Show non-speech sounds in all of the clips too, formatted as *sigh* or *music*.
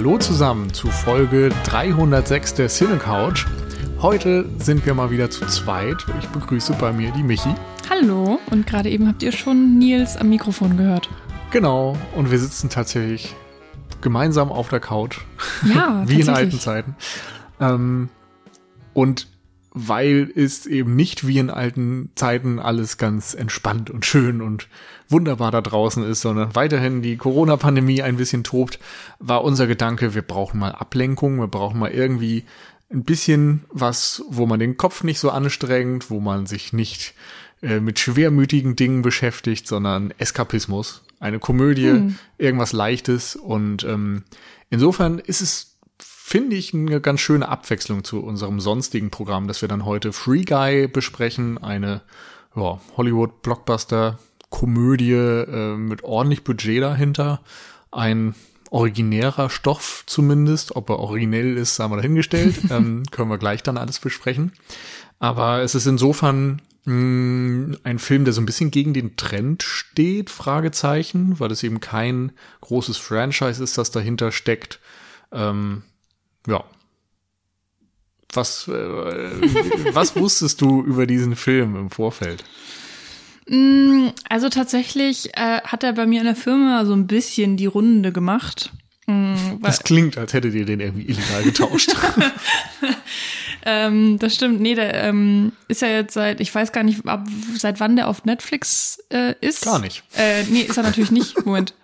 Hallo zusammen zu Folge 306 der Cine Couch. Heute sind wir mal wieder zu zweit. Ich begrüße bei mir die Michi. Hallo, und gerade eben habt ihr schon Nils am Mikrofon gehört. Genau, und wir sitzen tatsächlich gemeinsam auf der Couch. Ja, *laughs* wie in alten Zeiten. Ähm, und weil es eben nicht wie in alten Zeiten alles ganz entspannt und schön und wunderbar da draußen ist, sondern weiterhin die Corona-Pandemie ein bisschen tobt, war unser Gedanke, wir brauchen mal Ablenkung, wir brauchen mal irgendwie ein bisschen was, wo man den Kopf nicht so anstrengt, wo man sich nicht äh, mit schwermütigen Dingen beschäftigt, sondern Eskapismus, eine Komödie, hm. irgendwas Leichtes und ähm, insofern ist es finde ich eine ganz schöne Abwechslung zu unserem sonstigen Programm, dass wir dann heute Free Guy besprechen, eine ja, Hollywood-Blockbuster-Komödie äh, mit ordentlich Budget dahinter, ein originärer Stoff zumindest, ob er originell ist, sagen wir dahingestellt, *laughs* ähm, können wir gleich dann alles besprechen. Aber es ist insofern mh, mm, ein Film, der so ein bisschen gegen den Trend steht, Fragezeichen, weil es eben kein großes Franchise ist, das dahinter steckt. Ähm, ja. Was, äh, *laughs* was wusstest du über diesen Film im Vorfeld? Mm, also tatsächlich äh, hat er bei mir in der Firma so ein bisschen die Runde gemacht. Mm, das klingt, als hättet ihr den irgendwie illegal getauscht. *laughs* ähm, das stimmt. Nee, der ähm, ist ja jetzt seit, ich weiß gar nicht, ab, seit wann der auf Netflix äh, ist. Gar nicht. Äh, nee, ist er natürlich nicht. Moment.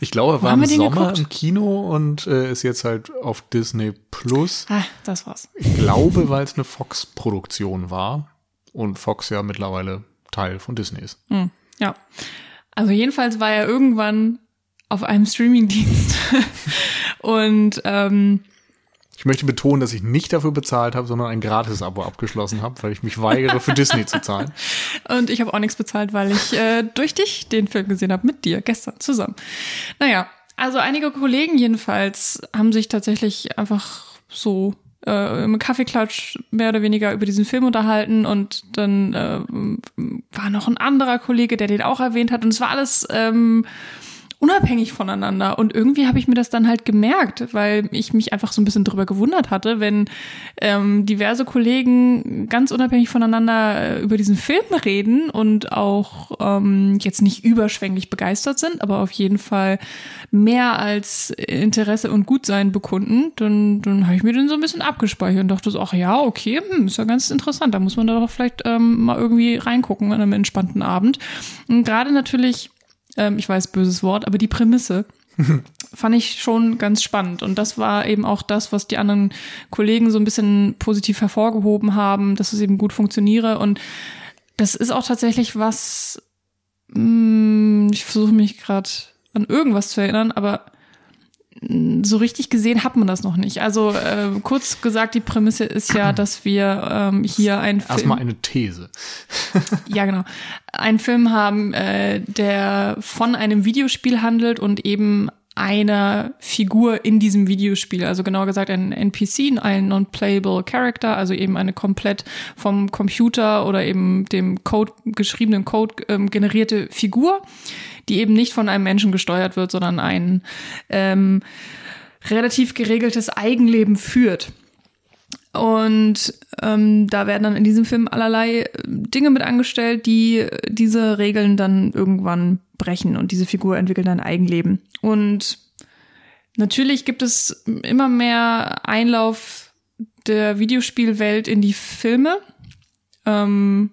Ich glaube, er war im Sommer geguckt? im Kino und äh, ist jetzt halt auf Disney Plus. Ah, das war's. Ich glaube, weil es eine Fox-Produktion war und Fox ja mittlerweile Teil von Disney ist. Hm, ja. Also jedenfalls war er irgendwann auf einem Streamingdienst *laughs* und ähm, ich möchte betonen, dass ich nicht dafür bezahlt habe, sondern ein Gratis-Abo abgeschlossen habe, weil ich mich weigere, für Disney zu zahlen. *laughs* Und ich habe auch nichts bezahlt, weil ich äh, durch dich den Film gesehen habe, mit dir, gestern zusammen. Naja, also einige Kollegen jedenfalls haben sich tatsächlich einfach so äh, im Kaffeeklatsch mehr oder weniger über diesen Film unterhalten und dann äh, war noch ein anderer Kollege, der den auch erwähnt hat und es war alles ähm, unabhängig voneinander. Und irgendwie habe ich mir das dann halt gemerkt, weil ich mich einfach so ein bisschen drüber gewundert hatte, wenn ähm, diverse Kollegen ganz unabhängig voneinander äh, über diesen Film reden und auch ähm, jetzt nicht überschwänglich begeistert sind, aber auf jeden Fall mehr als Interesse und Gutsein bekunden, dann, dann habe ich mir den so ein bisschen abgespeichert und dachte so, ach ja, okay, hm, ist ja ganz interessant. Da muss man da doch vielleicht ähm, mal irgendwie reingucken an einem entspannten Abend. Und gerade natürlich ähm, ich weiß, böses Wort, aber die Prämisse *laughs* fand ich schon ganz spannend. Und das war eben auch das, was die anderen Kollegen so ein bisschen positiv hervorgehoben haben, dass es eben gut funktioniere. Und das ist auch tatsächlich was, mh, hm, ich versuche mich gerade an irgendwas zu erinnern, aber so richtig gesehen hat man das noch nicht. Also äh, kurz gesagt, die Prämisse ist ja, dass wir ähm, hier ein Film. Erstmal eine These. *laughs* ja, genau. Einen Film haben, äh, der von einem Videospiel handelt und eben einer Figur in diesem Videospiel, also genauer gesagt ein NPC, ein non-playable Character, also eben eine komplett vom Computer oder eben dem Code geschriebenen Code ähm, generierte Figur, die eben nicht von einem Menschen gesteuert wird, sondern ein ähm, relativ geregeltes Eigenleben führt. Und ähm, da werden dann in diesem Film allerlei äh, Dinge mit angestellt, die diese Regeln dann irgendwann brechen und diese Figur entwickelt ein Eigenleben. Und natürlich gibt es immer mehr Einlauf der Videospielwelt in die Filme. Ähm,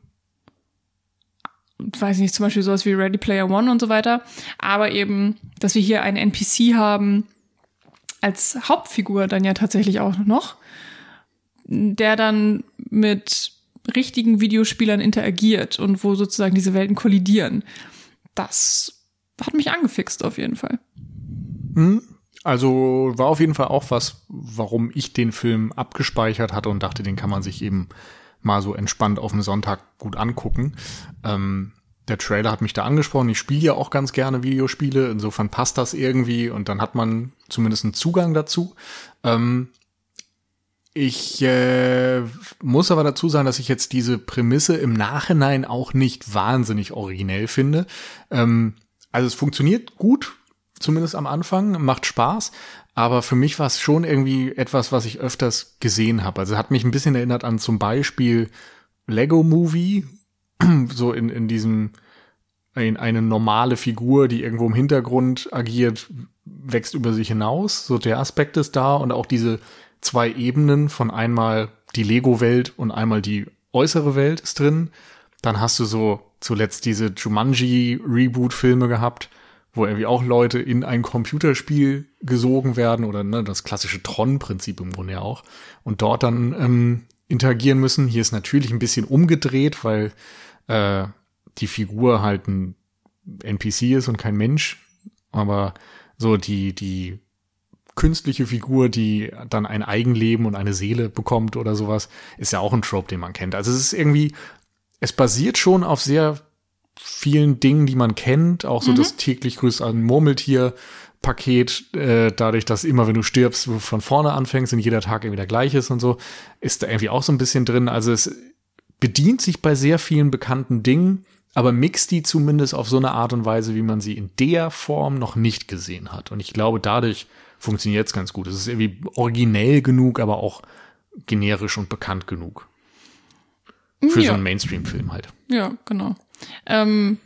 weiß nicht, zum Beispiel sowas wie Ready Player One und so weiter. Aber eben, dass wir hier einen NPC haben, als Hauptfigur dann ja tatsächlich auch noch, der dann mit richtigen Videospielern interagiert und wo sozusagen diese Welten kollidieren. Das hat mich angefixt auf jeden Fall. Hm? Also war auf jeden Fall auch was, warum ich den Film abgespeichert hatte und dachte, den kann man sich eben mal so entspannt auf dem Sonntag gut angucken. Ähm, der Trailer hat mich da angesprochen. Ich spiele ja auch ganz gerne Videospiele. Insofern passt das irgendwie und dann hat man zumindest einen Zugang dazu. Ähm, ich äh, muss aber dazu sagen, dass ich jetzt diese Prämisse im Nachhinein auch nicht wahnsinnig originell finde. Ähm, also es funktioniert gut zumindest am Anfang, macht Spaß. Aber für mich war es schon irgendwie etwas, was ich öfters gesehen habe. Also hat mich ein bisschen erinnert an zum Beispiel Lego Movie, *clears throat* so in, in diesem, ein, eine normale Figur, die irgendwo im Hintergrund agiert, wächst über sich hinaus. So der Aspekt ist da und auch diese zwei Ebenen von einmal die Lego-Welt und einmal die äußere Welt ist drin. Dann hast du so zuletzt diese Jumanji-Reboot-Filme gehabt, wo irgendwie auch Leute in ein Computerspiel gesogen werden oder ne, das klassische Tron-Prinzip im Grunde auch und dort dann ähm, interagieren müssen. Hier ist natürlich ein bisschen umgedreht, weil äh, die Figur halt ein NPC ist und kein Mensch, aber so die die künstliche Figur, die dann ein Eigenleben und eine Seele bekommt oder sowas, ist ja auch ein Trope, den man kennt. Also es ist irgendwie, es basiert schon auf sehr vielen Dingen, die man kennt, auch so mhm. das täglich grüßt ein Murmeltier. Paket, äh, dadurch, dass immer, wenn du stirbst, du von vorne anfängst und jeder Tag irgendwie der gleiche ist und so, ist da irgendwie auch so ein bisschen drin. Also es bedient sich bei sehr vielen bekannten Dingen, aber mixt die zumindest auf so eine Art und Weise, wie man sie in der Form noch nicht gesehen hat. Und ich glaube, dadurch funktioniert es ganz gut. Es ist irgendwie originell genug, aber auch generisch und bekannt genug. Für ja. so einen Mainstream-Film halt. Ja, genau. Ähm,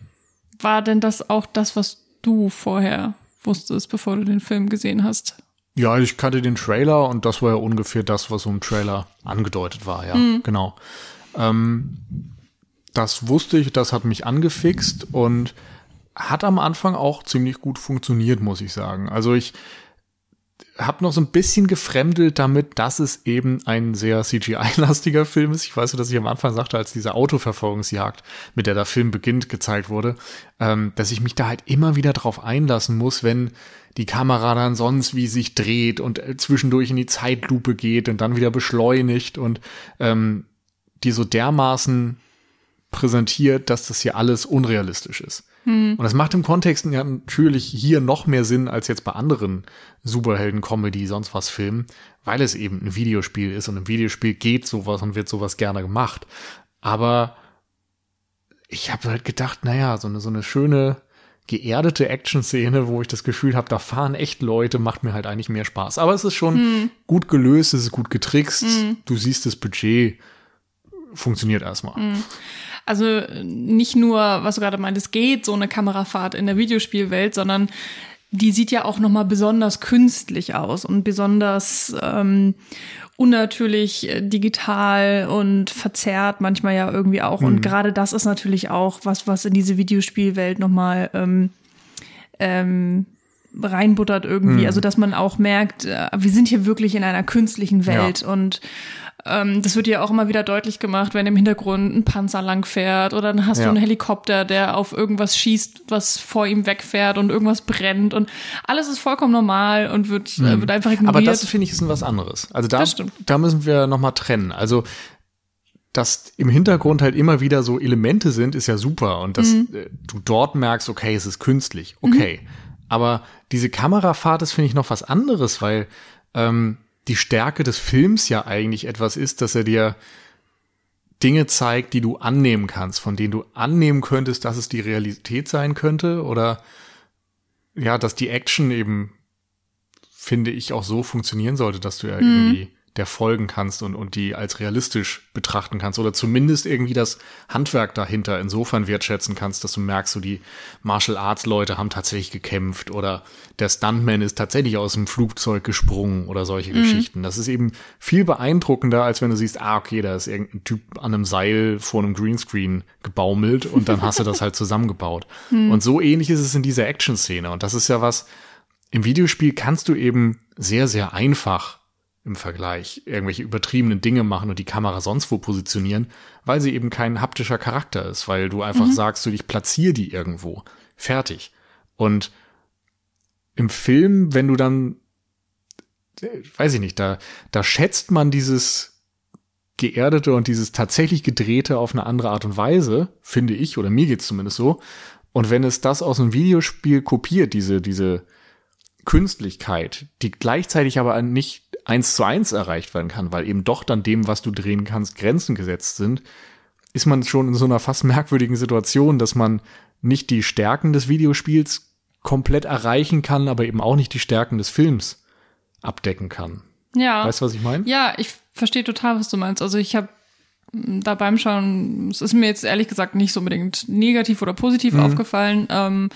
war denn das auch das, was du vorher wusstest, bevor du den Film gesehen hast? Ja, ich kannte den Trailer und das war ja ungefähr das, was so im Trailer angedeutet war, ja, mhm. genau. Ähm, das wusste ich, das hat mich angefixt und hat am Anfang auch ziemlich gut funktioniert, muss ich sagen. Also ich habe noch so ein bisschen gefremdelt damit, dass es eben ein sehr CGI-lastiger *laughs* Film ist. Ich weiß, dass ich am Anfang sagte, als diese Autoverfolgungsjagd, mit der der Film beginnt, gezeigt wurde, ähm, dass ich mich da halt immer wieder drauf einlassen muss, wenn die Kamera dann sonst wie sich dreht und äh, zwischendurch in die Zeitlupe geht und dann wieder beschleunigt und ähm, die so dermaßen präsentiert, dass das hier alles unrealistisch ist. Hm. Und das macht im Kontext ja natürlich hier noch mehr Sinn als jetzt bei anderen Superhelden-Comedy, sonst was Filmen, weil es eben ein Videospiel ist und im Videospiel geht sowas und wird sowas gerne gemacht. Aber ich habe halt gedacht, naja, so eine, so eine schöne, geerdete Action-Szene, wo ich das Gefühl habe, da fahren echt Leute, macht mir halt eigentlich mehr Spaß. Aber es ist schon hm. gut gelöst, es ist gut getrickst. Hm. Du siehst das Budget, funktioniert erstmal. Also nicht nur, was du gerade meintest, geht so eine Kamerafahrt in der Videospielwelt, sondern die sieht ja auch noch mal besonders künstlich aus und besonders ähm, unnatürlich äh, digital und verzerrt manchmal ja irgendwie auch. Mhm. Und gerade das ist natürlich auch was, was in diese Videospielwelt noch mal ähm, ähm, reinbuttert irgendwie. Mhm. Also dass man auch merkt, äh, wir sind hier wirklich in einer künstlichen Welt ja. und ähm, das wird ja auch immer wieder deutlich gemacht, wenn im Hintergrund ein Panzer lang fährt oder dann hast ja. du einen Helikopter, der auf irgendwas schießt, was vor ihm wegfährt und irgendwas brennt und alles ist vollkommen normal und wird, äh, mhm. wird einfach ignoriert. Aber das finde ich ist was anderes. Also da, da müssen wir nochmal trennen. Also dass im Hintergrund halt immer wieder so Elemente sind, ist ja super. Und dass mhm. Äh, du dort merkst, okay, es ist künstlich, okay. Mhm. Aber diese Kamerafahrt ist, finde ich, noch was anderes, weil ähm, die Stärke des Films ja eigentlich etwas ist, dass er dir Dinge zeigt, die du annehmen kannst, von denen du annehmen könntest, dass es die Realität sein könnte oder ja, dass die Action eben, finde ich, auch so funktionieren sollte, dass du ja mhm. irgendwie der folgen kannst und, und die als realistisch betrachten kannst oder zumindest irgendwie das Handwerk dahinter insofern wertschätzen kannst, dass du merkst, so die Martial Arts Leute haben tatsächlich gekämpft oder der Stuntman ist tatsächlich aus dem Flugzeug gesprungen oder solche mhm. Geschichten. Das ist eben viel beeindruckender, als wenn du siehst, ah, okay, da ist irgendein Typ an einem Seil vor einem Greenscreen gebaumelt und dann hast du das halt *laughs* zusammengebaut. Mhm. Und so ähnlich ist es in dieser Action-Szene. Und das ist ja was, im Videospiel kannst du eben sehr, sehr einfach im Vergleich irgendwelche übertriebenen Dinge machen und die Kamera sonst wo positionieren, weil sie eben kein haptischer Charakter ist, weil du einfach mhm. sagst, du dich platzier die irgendwo. Fertig. Und im Film, wenn du dann, weiß ich nicht, da, da schätzt man dieses geerdete und dieses tatsächlich gedrehte auf eine andere Art und Weise, finde ich, oder mir geht's zumindest so. Und wenn es das aus einem Videospiel kopiert, diese, diese Künstlichkeit, die gleichzeitig aber nicht eins zu eins erreicht werden kann, weil eben doch dann dem, was du drehen kannst, Grenzen gesetzt sind, ist man schon in so einer fast merkwürdigen Situation, dass man nicht die Stärken des Videospiels komplett erreichen kann, aber eben auch nicht die Stärken des Films abdecken kann. Ja. Weißt du, was ich meine? Ja, ich verstehe total, was du meinst. Also ich habe da beim Schauen, es ist mir jetzt ehrlich gesagt nicht so unbedingt negativ oder positiv Mhm. aufgefallen. Ähm,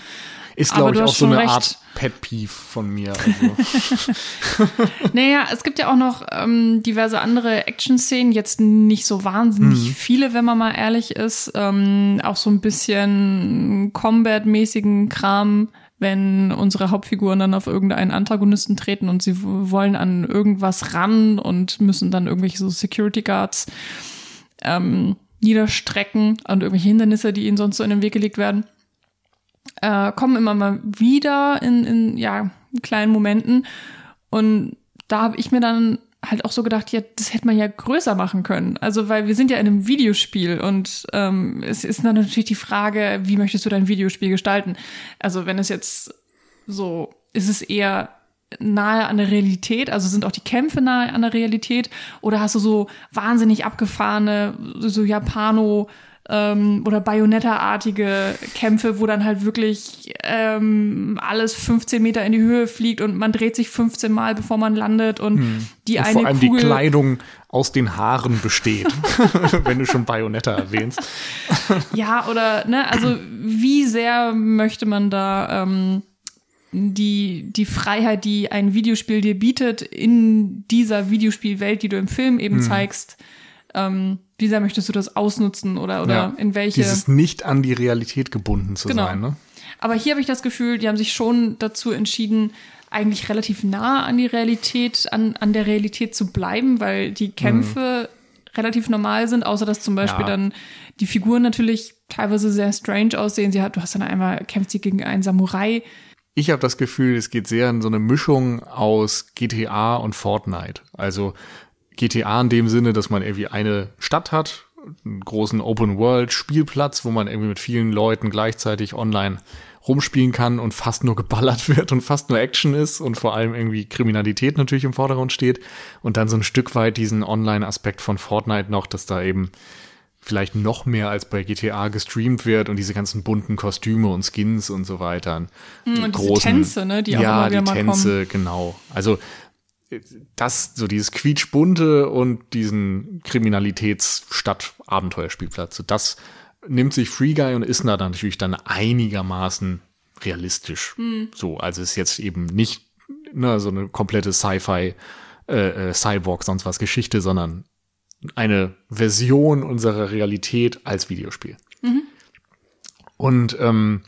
Ist, glaube ich, auch so eine recht. Art Pet Peeve von mir. *laughs* Also. naja, es gibt ja auch noch ähm, diverse andere Action-Szenen, jetzt nicht so wahnsinnig Mhm. viele, wenn man mal ehrlich ist. Ähm, auch so ein bisschen Combat-mäßigen Kram, wenn unsere Hauptfiguren dann auf irgendeinen Antagonisten treten und sie wollen an irgendwas ran und müssen dann irgendwelche so Security Guards ähm, niederstrecken und irgendwelche Hindernisse, die ihnen sonst so in den Weg gelegt werden äh, kommen immer mal wieder in, in ja, kleinen Momenten. Und da habe ich mir dann halt auch so gedacht, ja, das hätte man ja größer machen können. Also, weil wir sind ja in einem Videospiel und ähm, es ist dann natürlich die Frage, wie möchtest du dein Videospiel gestalten? Also, wenn es jetzt so, ist es eher nahe an der Realität, also sind auch die Kämpfe nahe an der Realität oder hast du so wahnsinnig abgefahrene, so Japano ähm, oder Bayonetta-artige Kämpfe, wo dann halt wirklich ähm, alles 15 Meter in die Höhe fliegt und man dreht sich 15 Mal, bevor man landet und die Und eine vor allem Kugel die Kleidung aus den Haaren besteht, *laughs* *laughs* wenn du schon Bayonetta erwähnst. Ja, oder, ne, also wie sehr möchte man da ähm, die, die Freiheit, die ein Videospiel dir bietet, in dieser Videospielwelt, die du im Film eben zeigst, ähm, wie sehr möchtest du das ausnutzen oder, oder Ja. in welche. Dieses nicht an die Realität gebunden zu Genau. sein. Ne? Aber hier habe ich das Gefühl, die haben sich schon dazu entschieden, eigentlich relativ nah an die Realität, an, an der Realität zu bleiben, weil die Kämpfe relativ normal sind, außer dass zum Beispiel Ja. dann die Figuren natürlich teilweise sehr strange aussehen. Sie hat, du hast dann einmal kämpft sie gegen einen Samurai. Ich habe das Gefühl, es geht sehr in so eine Mischung aus GTA und Fortnite. Also GTA in dem Sinne, dass man irgendwie eine Stadt hat, einen großen Open-World-Spielplatz, wo man irgendwie mit vielen Leuten gleichzeitig online rumspielen kann und fast nur geballert *laughs* wird und fast nur Action ist und vor allem irgendwie Kriminalität natürlich im Vordergrund steht. Und dann so ein Stück weit diesen Online-Aspekt von Fortnite noch, dass da eben vielleicht noch mehr als bei GTA gestreamt wird und diese ganzen bunten Kostüme und Skins und so weiter. Hm, und diese Tänze, ne, die auch ja, die Tänze, genau. Also das, so dieses quietschbunte und diesen Kriminalitätsstadt-Abenteuerspielplatz, so das nimmt sich Free Guy und ist da natürlich dann einigermaßen realistisch. Hm. So, also ist jetzt eben nicht ne, so eine komplette Sci-Fi, äh, äh, Cyborg, sonst was Geschichte, sondern eine Version unserer Realität als Videospiel. Und ähm,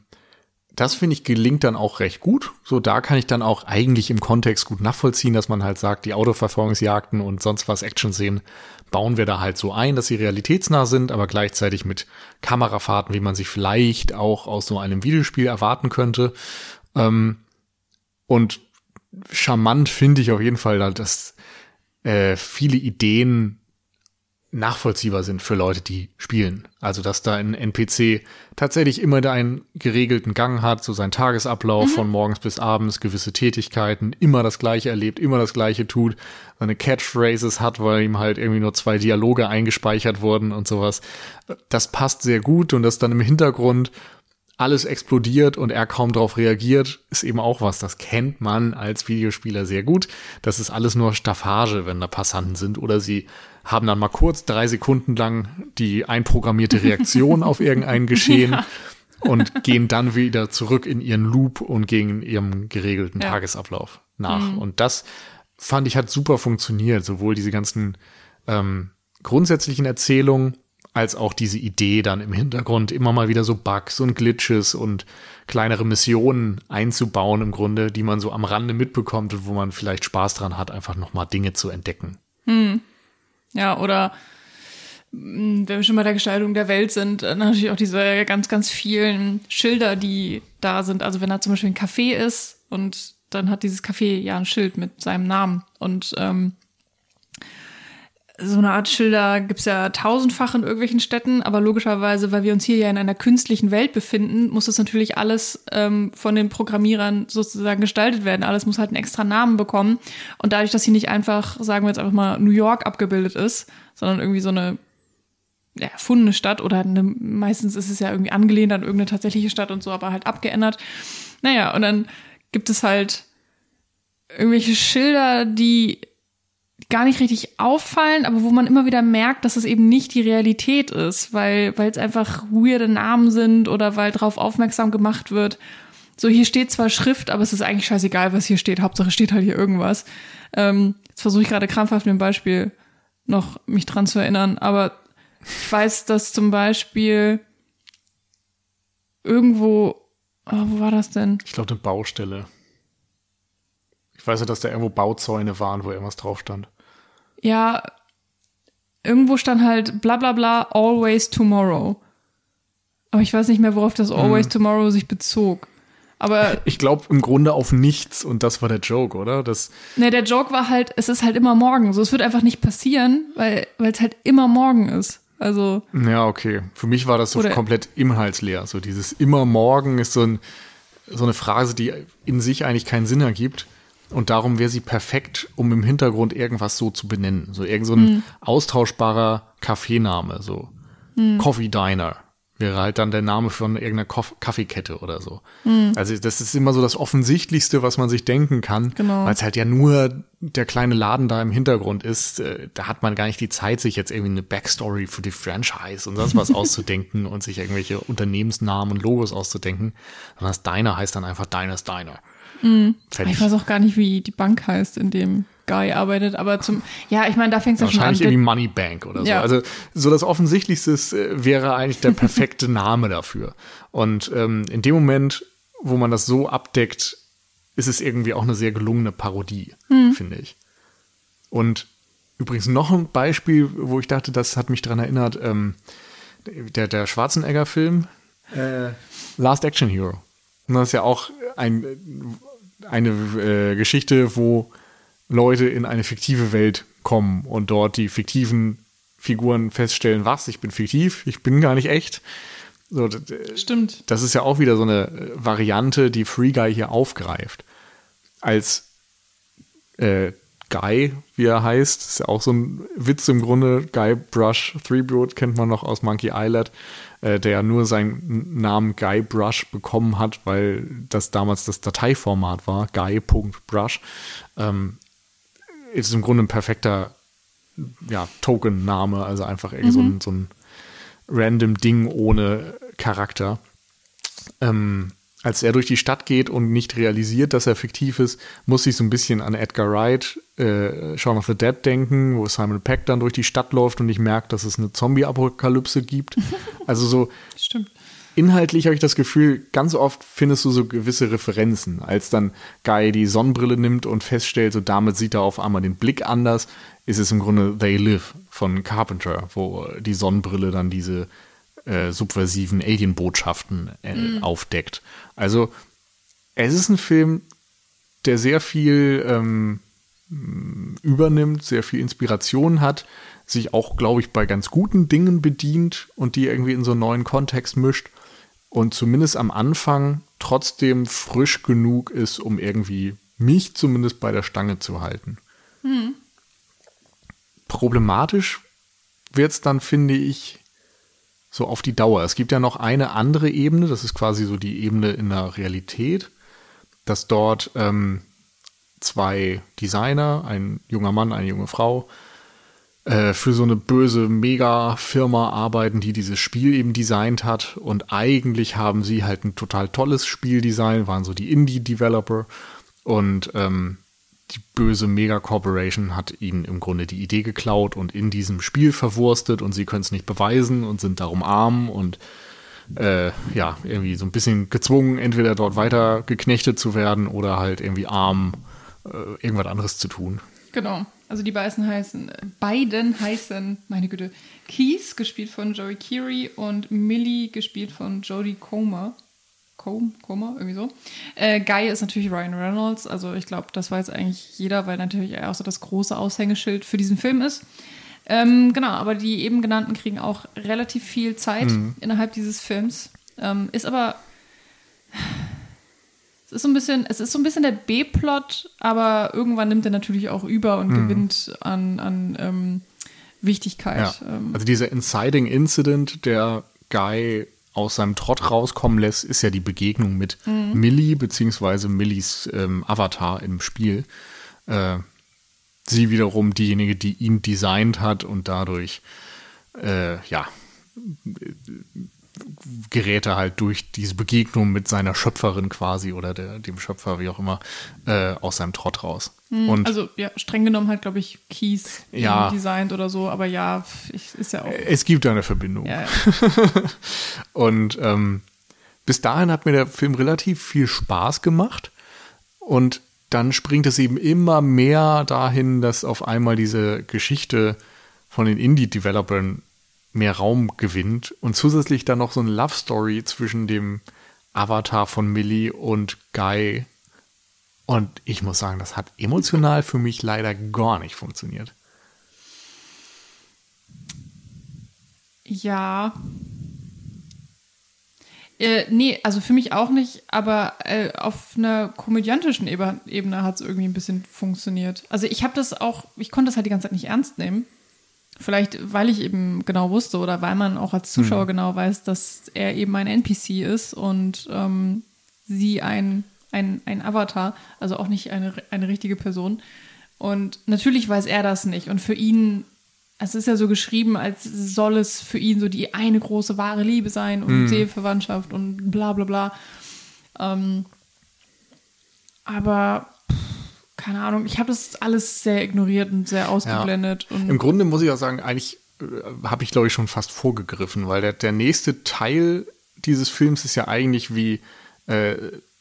das finde ich gelingt dann auch recht gut. So, da kann ich dann auch eigentlich im Kontext gut nachvollziehen, dass man halt sagt, die Autoverfolgungsjagden und sonst was Action-Szenen bauen wir da halt so ein, dass sie realitätsnah sind, aber gleichzeitig mit Kamerafahrten, wie man sich vielleicht auch aus so einem Videospiel erwarten könnte. Ähm, und charmant finde ich auf jeden Fall, dass äh, viele Ideen nachvollziehbar sind für Leute, die spielen. Also, dass da ein NPC tatsächlich immer einen geregelten Gang hat, so seinen Tagesablauf von morgens bis abends, gewisse Tätigkeiten, immer das Gleiche erlebt, immer das Gleiche tut, seine Catchphrases hat, weil ihm halt irgendwie nur zwei Dialoge eingespeichert wurden und sowas. Das passt sehr gut und das dann im Hintergrund alles explodiert und er kaum darauf reagiert, ist eben auch was. Das kennt man als Videospieler sehr gut. Das ist alles nur Staffage, wenn da Passanten sind oder sie haben dann mal kurz drei Sekunden lang die einprogrammierte Reaktion auf irgendein Geschehen *laughs* und gehen dann wieder zurück in ihren Loop und gehen ihrem geregelten Ja. Tagesablauf nach. Und das fand ich hat super funktioniert, sowohl diese ganzen ähm, grundsätzlichen Erzählungen als auch diese Idee dann im Hintergrund immer mal wieder so Bugs und Glitches und kleinere Missionen einzubauen im Grunde, die man so am Rande mitbekommt und wo man vielleicht Spaß dran hat, einfach nochmal Dinge zu entdecken. Ja, oder mh, wenn wir schon bei der Gestaltung der Welt sind, dann natürlich auch diese ganz, ganz vielen Schilder, die da sind. Also wenn da zum Beispiel ein Café ist und dann hat dieses Café ja ein Schild mit seinem Namen. Und ähm, so eine Art Schilder gibt's ja tausendfach in irgendwelchen Städten, aber logischerweise, weil wir uns hier ja in einer künstlichen Welt befinden, muss das natürlich alles ähm, von den Programmierern sozusagen gestaltet werden. Alles muss halt einen extra Namen bekommen. Und dadurch, dass hier nicht einfach, sagen wir jetzt einfach mal, New York abgebildet ist, sondern irgendwie so eine ja, erfundene Stadt oder eine, meistens ist es ja irgendwie angelehnt an irgendeine tatsächliche Stadt und so, aber halt abgeändert, Naja, und dann gibt es halt irgendwelche Schilder, die gar nicht richtig auffallen, aber wo man immer wieder merkt, dass es eben nicht die Realität ist, weil weil es einfach weirde Namen sind oder weil drauf aufmerksam gemacht wird. So, hier steht zwar Schrift, aber es ist eigentlich scheißegal, was hier steht. Hauptsache steht halt hier irgendwas. Ähm, jetzt versuche ich gerade krampfhaft mit dem Beispiel noch mich dran zu erinnern, aber ich weiß, dass zum Beispiel irgendwo, oh, wo war das denn? Ich glaube, eine Baustelle. Ich weiß ja, dass da irgendwo Bauzäune waren, wo irgendwas drauf stand. Ja, irgendwo stand halt bla bla bla, always tomorrow. Aber ich weiß nicht mehr, worauf das always tomorrow sich bezog. Aber *laughs* Ich glaube im Grunde auf nichts und das war der Joke, oder? Das, ne, der Joke war halt, es ist halt immer morgen. So, es wird einfach nicht passieren, weil es halt immer morgen ist. Also, ja, okay. Für mich war das so komplett inhaltsleer. So dieses immer morgen ist so, ein, so eine Phrase, die in sich eigentlich keinen Sinn ergibt. Und darum wäre sie perfekt, um im Hintergrund irgendwas so zu benennen. So irgend so ein austauschbarer Kaffeename, so Coffee Diner wäre halt dann der Name von irgendeiner Kaffeekette oder so. Also das ist immer so das Offensichtlichste, was man sich denken kann, Genau. weil es halt ja nur der kleine Laden da im Hintergrund ist. Äh, Da hat man gar nicht die Zeit, sich jetzt irgendwie eine Backstory für die Franchise und sonst was *laughs* auszudenken und sich irgendwelche Unternehmensnamen und Logos auszudenken. Sondern das Diner heißt dann einfach Diners Diner. Fertig. ich weiß auch gar nicht, wie die Bank heißt, in dem Guy arbeitet, aber zum, ja, ich meine, da fängt es ja schon an. Wahrscheinlich irgendwie Money Bank oder so. Ja. Also so das Offensichtlichste ist, äh, wäre eigentlich der perfekte Name dafür. Und ähm, in dem Moment, wo man das so abdeckt, ist es irgendwie auch eine sehr gelungene Parodie, finde ich. Und übrigens noch ein Beispiel, wo ich dachte, das hat mich daran erinnert, ähm, der, der Schwarzenegger-Film äh, Last Action Hero. Und das ist ja auch ein, eine äh, Geschichte, wo Leute in eine fiktive Welt kommen und dort die fiktiven Figuren feststellen, was, ich bin fiktiv, ich bin gar nicht echt. So, Stimmt. das ist ja auch wieder so eine äh, Variante, die Free Guy hier aufgreift. Als äh, Guy, wie er heißt, ist ja auch so ein Witz im Grunde. Guy Brush Threeboot kennt man noch aus Monkey Island, äh, der ja nur seinen Namen Guy Brush bekommen hat, weil das damals das Dateiformat war, guy.brush. Ähm, ist im Grunde ein perfekter ja, Token-Name, also einfach irgendwie so, ein, so ein random Ding ohne Charakter. Ähm, als er durch die Stadt geht und nicht realisiert, dass er fiktiv ist, muss ich so ein bisschen an Edgar Wright, äh, Shaun of the Dead denken, wo Simon Peck dann durch die Stadt läuft und nicht merkt, dass es eine Zombie-Apokalypse gibt. *laughs* Also so Stimmt. inhaltlich habe ich das Gefühl, ganz oft findest du so gewisse Referenzen, als dann Guy die Sonnenbrille nimmt und feststellt, so damit sieht er auf einmal den Blick anders, ist es im Grunde They Live von Carpenter, wo die Sonnenbrille dann diese äh, subversiven Alien-Botschaften äh, aufdeckt. Also es ist ein Film, der sehr viel ähm, übernimmt, sehr viel Inspiration hat, sich auch, glaube ich, bei ganz guten Dingen bedient und die irgendwie in so einen neuen Kontext mischt und zumindest am Anfang trotzdem frisch genug ist, um irgendwie mich zumindest bei der Stange zu halten. Problematisch wird es dann, finde ich, so auf die Dauer. Es gibt ja noch eine andere Ebene, das ist quasi so die Ebene in der Realität, dass dort ähm, zwei Designer, ein junger Mann, eine junge Frau, äh, für so eine böse Mega-Firma arbeiten, die dieses Spiel eben designt hat. Und eigentlich haben sie halt ein total tolles Spieldesign, waren so die Indie-Developer. Und ähm, die böse Mega-Corporation hat ihnen im Grunde die Idee geklaut und in diesem Spiel verwurstet und sie können es nicht beweisen und sind darum arm und äh, ja, irgendwie so ein bisschen gezwungen, entweder dort weiter geknechtet zu werden oder halt irgendwie arm äh, irgendwas anderes zu tun. Genau. Also die beiden heißen, beiden heißen, meine Güte, Keys, gespielt von Joey Keery und Millie, gespielt von Jodie Comer. Com, Comer, irgendwie so. Äh, Guy ist natürlich Ryan Reynolds. Also ich glaube, das weiß eigentlich jeder, weil natürlich er auch so das große Aushängeschild für diesen Film ist. Ähm, genau, aber die eben genannten kriegen auch relativ viel Zeit innerhalb dieses Films. Ähm, ist aber es ist so ein bisschen, es ist so ein bisschen der B-Plot, aber irgendwann nimmt er natürlich auch über und gewinnt an, an ähm, Wichtigkeit. Ja. Ähm, Also dieser Inciting Incident, der Guy aus seinem Trott rauskommen lässt, ist ja die Begegnung mit mhm. Millie, beziehungsweise Millies ähm, Avatar im Spiel. Äh, sie wiederum diejenige, die ihn designt hat und dadurch, äh, ja, gerät er halt durch diese Begegnung mit seiner Schöpferin quasi oder der, dem Schöpfer, wie auch immer, äh, aus seinem Trott raus. Mhm, und also ja, streng genommen halt, glaube ich, Keys ja, designt oder so, aber ja, ich, ist ja auch. Es gibt da eine Verbindung. Ja, ja. *laughs* und ähm, bis dahin hat mir der Film relativ viel Spaß gemacht und dann springt es eben immer mehr dahin, dass auf einmal diese Geschichte von den Indie-Developern mehr Raum gewinnt und zusätzlich dann noch so eine Love Story zwischen dem Avatar von Millie und Guy. Und ich muss sagen, das hat emotional für mich leider gar nicht funktioniert. Ja. Äh, nee, also für mich auch nicht, aber äh, auf einer komödiantischen Ebene hat es irgendwie ein bisschen funktioniert. Also ich habe das auch, ich konnte das halt die ganze Zeit nicht ernst nehmen. Vielleicht, weil ich eben genau wusste oder weil man auch als Zuschauer mhm. genau weiß, dass er eben ein NPC ist und ähm, sie ein, ein, ein Avatar, also auch nicht eine, eine richtige Person. Und natürlich weiß er das nicht. Und für ihn, es ist ja so geschrieben, als soll es für ihn so die eine große wahre Liebe sein und mhm. Seelenverwandtschaft und bla bla bla. Ähm, aber keine Ahnung, ich habe das alles sehr ignoriert und sehr ausgeblendet. Ja. Und Im Grunde muss ich auch sagen, eigentlich äh, habe ich, glaube ich, schon fast vorgegriffen, weil der, der nächste Teil dieses Films ist ja eigentlich wie äh,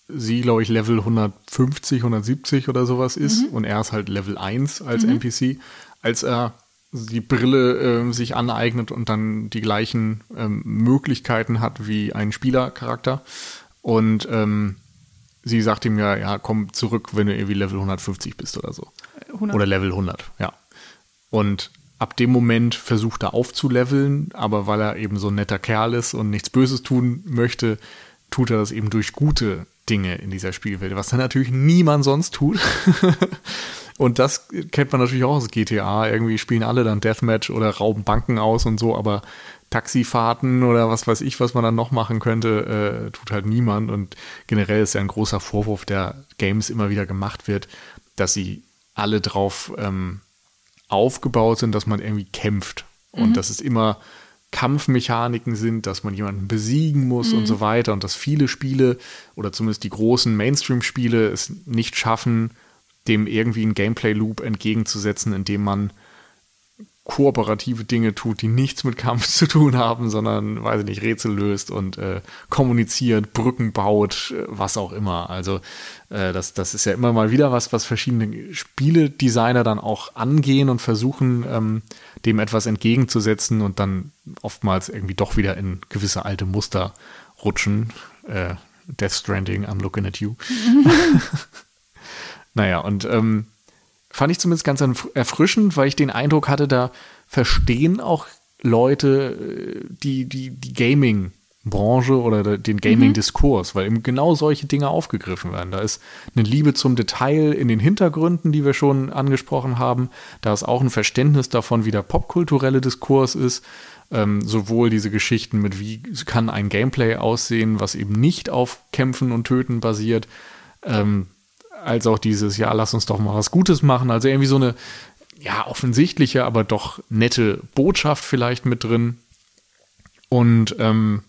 sie, glaube ich, Level 150, 170 oder sowas ist mhm. und er ist halt Level 1 als mhm. NPC, als er die Brille äh, sich aneignet und dann die gleichen ähm, Möglichkeiten hat wie ein Spielercharakter. Und ähm, sie sagt ihm ja, ja, komm zurück, wenn du irgendwie Level 150 bist oder so. 100. Oder Level 100, ja. Und ab dem Moment versucht er aufzuleveln, aber weil er eben so ein netter Kerl ist und nichts Böses tun möchte, tut er das eben durch gute Dinge in dieser Spielwelt, was dann natürlich niemand sonst tut. *laughs* und das kennt man natürlich auch aus GTA. Irgendwie spielen alle dann Deathmatch oder rauben Banken aus und so, aber Taxifahrten oder was weiß ich, was man dann noch machen könnte, äh, tut halt niemand. Und generell ist ja ein großer Vorwurf, der Games immer wieder gemacht wird, dass sie alle drauf ähm, aufgebaut sind, dass man irgendwie kämpft. Mhm. Und dass es immer Kampfmechaniken sind, dass man jemanden besiegen muss mhm. und so weiter. Und dass viele Spiele oder zumindest die großen Mainstream-Spiele es nicht schaffen, dem irgendwie einen Gameplay-Loop entgegenzusetzen, indem man kooperative Dinge tut, die nichts mit Kampf *laughs* zu tun haben, sondern, weiß ich nicht, Rätsel löst und äh, kommuniziert, Brücken baut, äh, was auch immer. Also äh, das, das ist ja immer mal wieder was, was verschiedene Spieledesigner dann auch angehen und versuchen, ähm, dem etwas entgegenzusetzen und dann oftmals irgendwie doch wieder in gewisse alte Muster rutschen. Äh, Death Stranding, I'm looking at you. *laughs* naja, und ähm, fand ich zumindest ganz erfrischend, weil ich den Eindruck hatte, da verstehen auch Leute äh, die, die, die Gaming- Branche oder den Gaming-Diskurs, mhm. weil eben genau solche Dinge aufgegriffen werden. Da ist eine Liebe zum Detail in den Hintergründen, die wir schon angesprochen haben. Da ist auch ein Verständnis davon, wie der popkulturelle Diskurs ist. Ähm, sowohl diese Geschichten mit, wie kann ein Gameplay aussehen, was eben nicht auf Kämpfen und Töten basiert. Ähm, als auch dieses, ja, lass uns doch mal was Gutes machen. Also irgendwie so eine, ja, offensichtliche, aber doch nette Botschaft vielleicht mit drin. Und ähm,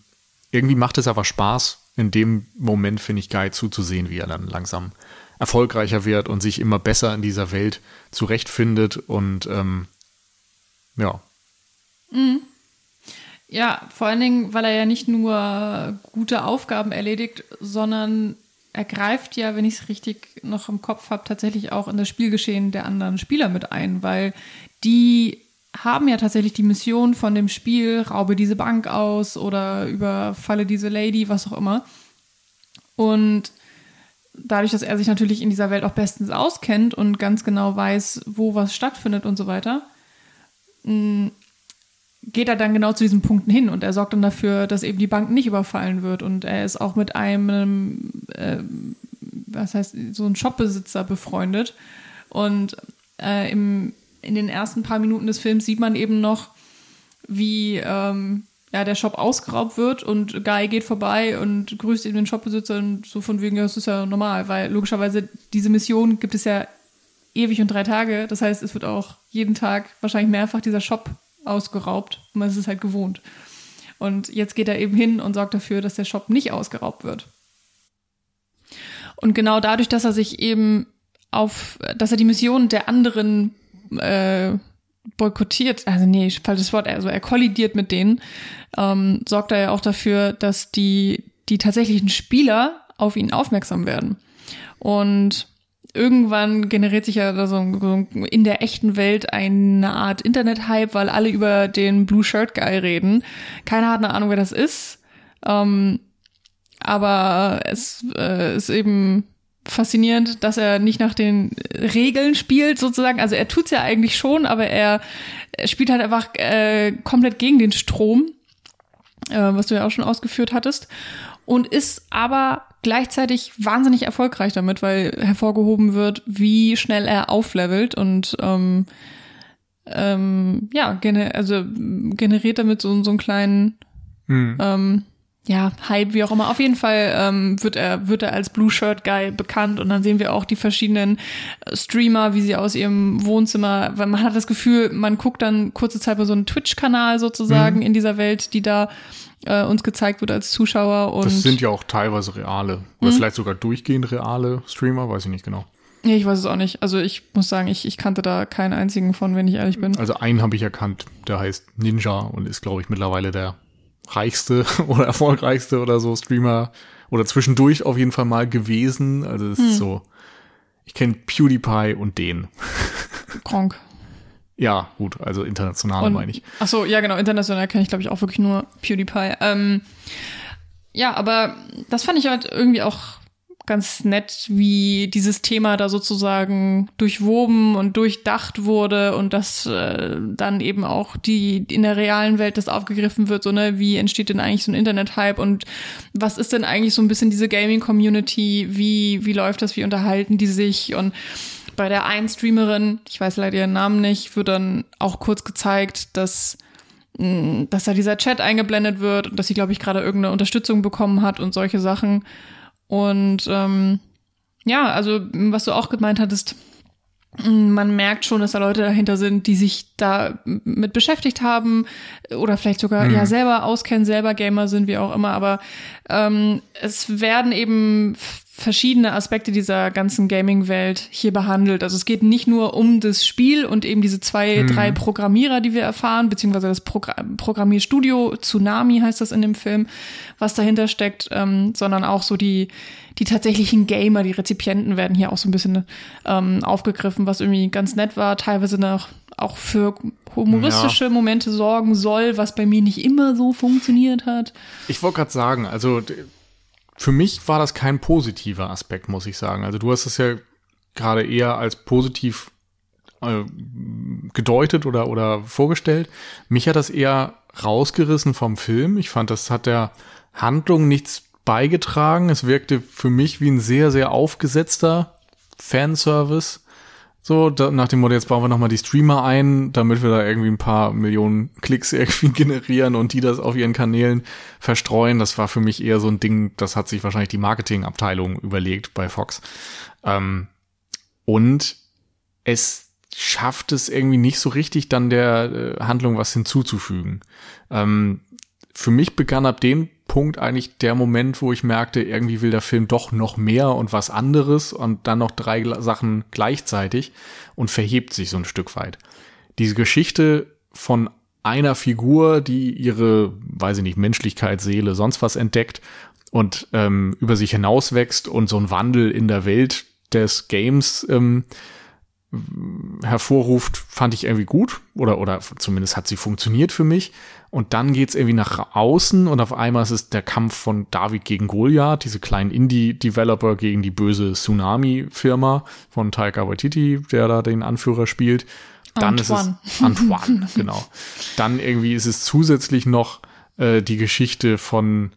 irgendwie macht es aber Spaß, in dem Moment, finde ich, Guy zuzusehen, wie er dann langsam erfolgreicher wird und sich immer besser in dieser Welt zurechtfindet und ähm, ja. Mhm. Ja, vor allen Dingen, weil er ja nicht nur gute Aufgaben erledigt, sondern er greift ja, wenn ich es richtig noch im Kopf habe, tatsächlich auch in das Spielgeschehen der anderen Spieler mit ein, weil die haben ja tatsächlich die Mission von dem Spiel, raube diese Bank aus oder überfalle diese Lady, was auch immer. Und dadurch, dass er sich natürlich in dieser Welt auch bestens auskennt und ganz genau weiß, wo was stattfindet und so weiter, geht er dann genau zu diesen Punkten hin und er sorgt dann dafür, dass eben die Bank nicht überfallen wird und er ist auch mit einem, äh, was heißt, so ein Shopbesitzer befreundet und äh, im, in den ersten paar Minuten des Films sieht man eben noch, wie ähm, ja, der Shop ausgeraubt wird und Guy geht vorbei und grüßt eben den Shopbesitzer und so von wegen, ja, das ist ja normal, weil logischerweise diese Mission gibt es ja ewig und drei Tage. Das heißt, es wird auch jeden Tag wahrscheinlich mehrfach dieser Shop ausgeraubt man ist es halt gewohnt. Und jetzt geht er eben hin und sorgt dafür, dass der Shop nicht ausgeraubt wird. Und genau dadurch, dass er sich eben auf, dass er die Mission der anderen äh, boykottiert, also nee, falsches Wort, also er kollidiert mit denen, ähm, sorgt er ja auch dafür, dass die, die tatsächlichen Spieler auf ihn aufmerksam werden. Und irgendwann generiert sich ja so in der echten Welt eine Art Internet-Hype, weil alle über den Blue Shirt Guy reden. Keiner hat eine Ahnung, wer das ist. Ähm, aber es äh, ist eben faszinierend, dass er nicht nach den Regeln spielt, sozusagen. Also er tut's ja eigentlich schon, aber er, er spielt halt einfach äh, komplett gegen den Strom, äh, was du ja auch schon ausgeführt hattest. Und ist aber gleichzeitig wahnsinnig erfolgreich damit, weil hervorgehoben wird, wie schnell er auflevelt und ähm, ähm, ja, gener also generiert damit so, so einen kleinen hm. ähm, ja, Hype, wie auch immer. Auf jeden Fall ähm, wird er wird er als Blue Shirt Guy bekannt und dann sehen wir auch die verschiedenen äh, Streamer, wie sie aus ihrem Wohnzimmer, weil man hat das Gefühl, man guckt dann kurze Zeit bei so einem Twitch-Kanal sozusagen mhm. in dieser Welt, die da äh, uns gezeigt wird als Zuschauer. Und das sind ja auch teilweise reale oder mhm. vielleicht sogar durchgehend reale Streamer, weiß ich nicht genau. Nee, ich weiß es auch nicht. Also ich muss sagen, ich, ich kannte da keinen einzigen von, wenn ich ehrlich bin. Also einen habe ich erkannt, der heißt Ninja und ist, glaube ich, mittlerweile der reichste *laughs* oder erfolgreichste oder so Streamer oder zwischendurch auf jeden Fall mal gewesen. Also es hm. ist so, ich kenne PewDiePie und den. *laughs* Gronk. Ja, gut, also international meine ich. Ach so, ja genau, international kenne ich glaube ich auch wirklich nur PewDiePie. Ähm, ja, aber das fand ich halt irgendwie auch ganz nett, wie dieses Thema da sozusagen durchwoben und durchdacht wurde und dass äh, dann eben auch die in der realen Welt das aufgegriffen wird, so ne, wie entsteht denn eigentlich so ein Internet-Hype und was ist denn eigentlich so ein bisschen diese Gaming-Community, wie, wie läuft das, wie unterhalten die sich? Und bei der einen Streamerin, ich weiß leider ihren Namen nicht, wird dann auch kurz gezeigt, dass mm, dass da dieser Chat eingeblendet wird und dass sie, glaube ich, gerade irgendeine Unterstützung bekommen hat und solche Sachen. Und ähm, ja, also was du auch gemeint hattest, man merkt schon, dass da Leute dahinter sind, die sich da mit beschäftigt haben oder vielleicht sogar mhm. ja selber auskennen, selber Gamer sind, wie auch immer. Aber ähm, es werden eben verschiedene Aspekte dieser ganzen Gaming-Welt hier behandelt. Also es geht nicht nur um das Spiel und eben diese zwei, mhm. drei Programmierer, die wir erfahren, beziehungsweise das Progr Programmierstudio, Tsunami heißt das in dem Film, was dahinter steckt, ähm, sondern auch so die, die tatsächlichen Gamer, die Rezipienten werden hier auch so ein bisschen ähm, aufgegriffen, was irgendwie ganz nett war, teilweise noch auch für humoristische ja. Momente sorgen soll, was bei mir nicht immer so funktioniert hat. Ich wollte gerade sagen, also für mich war das kein positiver Aspekt, muss ich sagen. Also du hast es ja gerade eher als positiv äh, gedeutet oder, oder vorgestellt. Mich hat das eher rausgerissen vom Film. Ich fand, das hat der Handlung nichts beigetragen. Es wirkte für mich wie ein sehr, sehr aufgesetzter Fanservice. So, da, nach dem Motto, jetzt bauen wir nochmal die Streamer ein, damit wir da irgendwie ein paar Millionen Klicks *laughs* irgendwie generieren und die das auf ihren Kanälen verstreuen. Das war für mich eher so ein Ding, das hat sich wahrscheinlich die Marketingabteilung überlegt bei Fox. Ähm, und es schafft es irgendwie nicht so richtig, dann der äh, Handlung was hinzuzufügen. Ähm, für mich begann ab dem Punkt eigentlich der Moment, wo ich merkte, irgendwie will der Film doch noch mehr und was anderes und dann noch drei Sachen gleichzeitig und verhebt sich so ein Stück weit. Diese Geschichte von einer Figur, die ihre, weiß ich nicht, Menschlichkeit, Seele, sonst was entdeckt und ähm, über sich hinauswächst und so ein Wandel in der Welt des Games ähm, hervorruft, fand ich irgendwie gut oder oder zumindest hat sie funktioniert für mich. Und dann geht's irgendwie nach außen und auf einmal ist es der Kampf von David gegen Goliath, diese kleinen Indie-Developer gegen die böse Tsunami-Firma von Taika Waititi, der da den Anführer spielt. Dann Antoine. ist es Antoine, *laughs* genau. Dann irgendwie ist es zusätzlich noch äh, die Geschichte von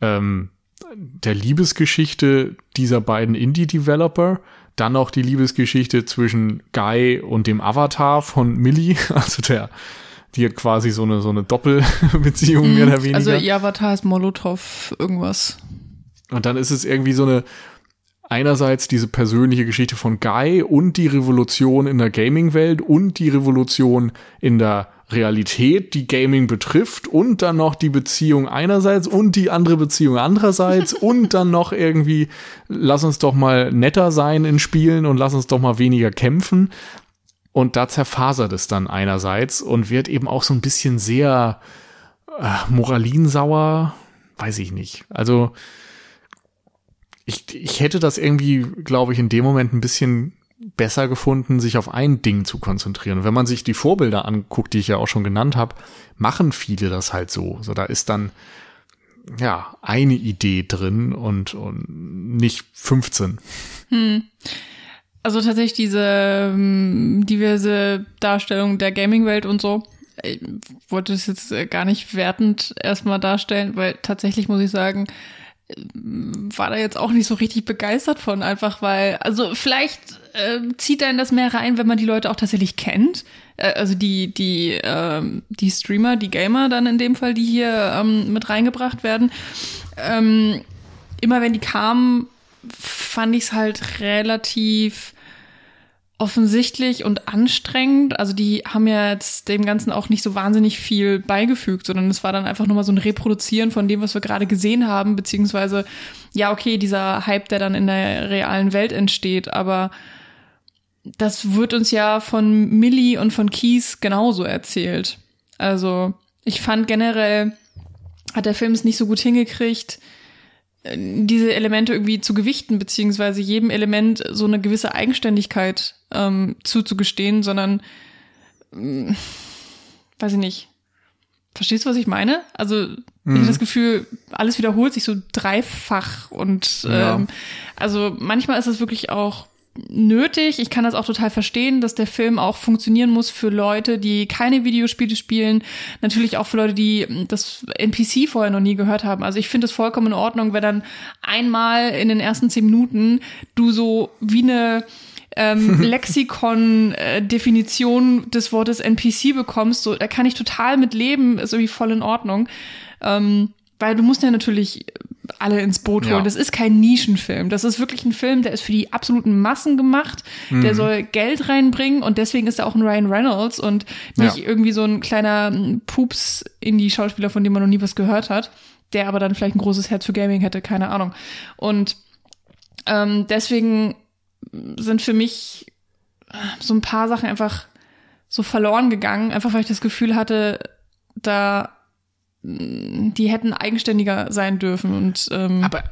ähm, der Liebesgeschichte dieser beiden Indie-Developer. Dann noch die Liebesgeschichte zwischen Guy und dem Avatar von Millie, *laughs* also der die hat quasi so eine, so eine Doppelbeziehung mehr oder weniger. Also ihr Avatar ist Molotow irgendwas. Und dann ist es irgendwie so eine, einerseits diese persönliche Geschichte von Guy und die Revolution in der Gaming-Welt und die Revolution in der Realität, die Gaming betrifft und dann noch die Beziehung einerseits und die andere Beziehung andererseits *laughs* und dann noch irgendwie, lass uns doch mal netter sein in Spielen und lass uns doch mal weniger kämpfen. Und da zerfasert es dann einerseits und wird eben auch so ein bisschen sehr äh, moralinsauer, weiß ich nicht. Also ich, ich hätte das irgendwie, glaube ich, in dem Moment ein bisschen besser gefunden, sich auf ein Ding zu konzentrieren. Wenn man sich die Vorbilder anguckt, die ich ja auch schon genannt habe, machen viele das halt so. So, da ist dann ja eine Idee drin und, und nicht 15. Hm. Also tatsächlich diese ähm, diverse Darstellung der Gaming-Welt und so. Ich wollte es jetzt äh, gar nicht wertend erstmal darstellen, weil tatsächlich muss ich sagen, war da jetzt auch nicht so richtig begeistert von, einfach weil, also vielleicht äh, zieht einen das mehr rein, wenn man die Leute auch tatsächlich kennt. Äh, also die, die, ähm, die Streamer, die Gamer dann in dem Fall, die hier ähm, mit reingebracht werden. Ähm, immer wenn die kamen, fand ich es halt relativ offensichtlich und anstrengend. Also die haben ja jetzt dem Ganzen auch nicht so wahnsinnig viel beigefügt, sondern es war dann einfach nur mal so ein Reproduzieren von dem, was wir gerade gesehen haben, beziehungsweise, ja, okay, dieser Hype, der dann in der realen Welt entsteht, aber das wird uns ja von Millie und von Keys genauso erzählt. Also ich fand generell, hat der Film es nicht so gut hingekriegt, diese Elemente irgendwie zu gewichten, beziehungsweise jedem Element so eine gewisse Eigenständigkeit ähm, zuzugestehen, sondern mh, weiß ich nicht. Verstehst du, was ich meine? Also mhm. ich das Gefühl, alles wiederholt sich so dreifach und Ja. ähm, also manchmal ist es wirklich auch nötig. Ich kann das auch total verstehen, dass der Film auch funktionieren muss für Leute, die keine Videospiele spielen. Natürlich auch für Leute, die das NPC vorher noch nie gehört haben. Also ich finde es vollkommen in Ordnung, wenn dann einmal in den ersten zehn Minuten du so wie eine ähm, *laughs* Lexikon-Definition des Wortes NPC bekommst. So, da kann ich total mit leben, ist irgendwie voll in Ordnung. Ähm, weil du musst ja natürlich alle ins Boot holen. Ja. Das ist kein Nischenfilm. Das ist wirklich ein Film, der ist für die absoluten Massen gemacht. Mhm. Der soll Geld reinbringen und deswegen ist er auch ein Ryan Reynolds und nicht Ja. irgendwie so ein kleiner Pups in die Schauspieler, von dem man noch nie was gehört hat, der aber dann vielleicht ein großes Herz für Gaming hätte, keine Ahnung. Und ähm, deswegen sind für mich äh, so ein paar Sachen einfach so verloren gegangen, einfach weil ich das Gefühl hatte, da mh, die hätten eigenständiger sein dürfen und ähm, Aber,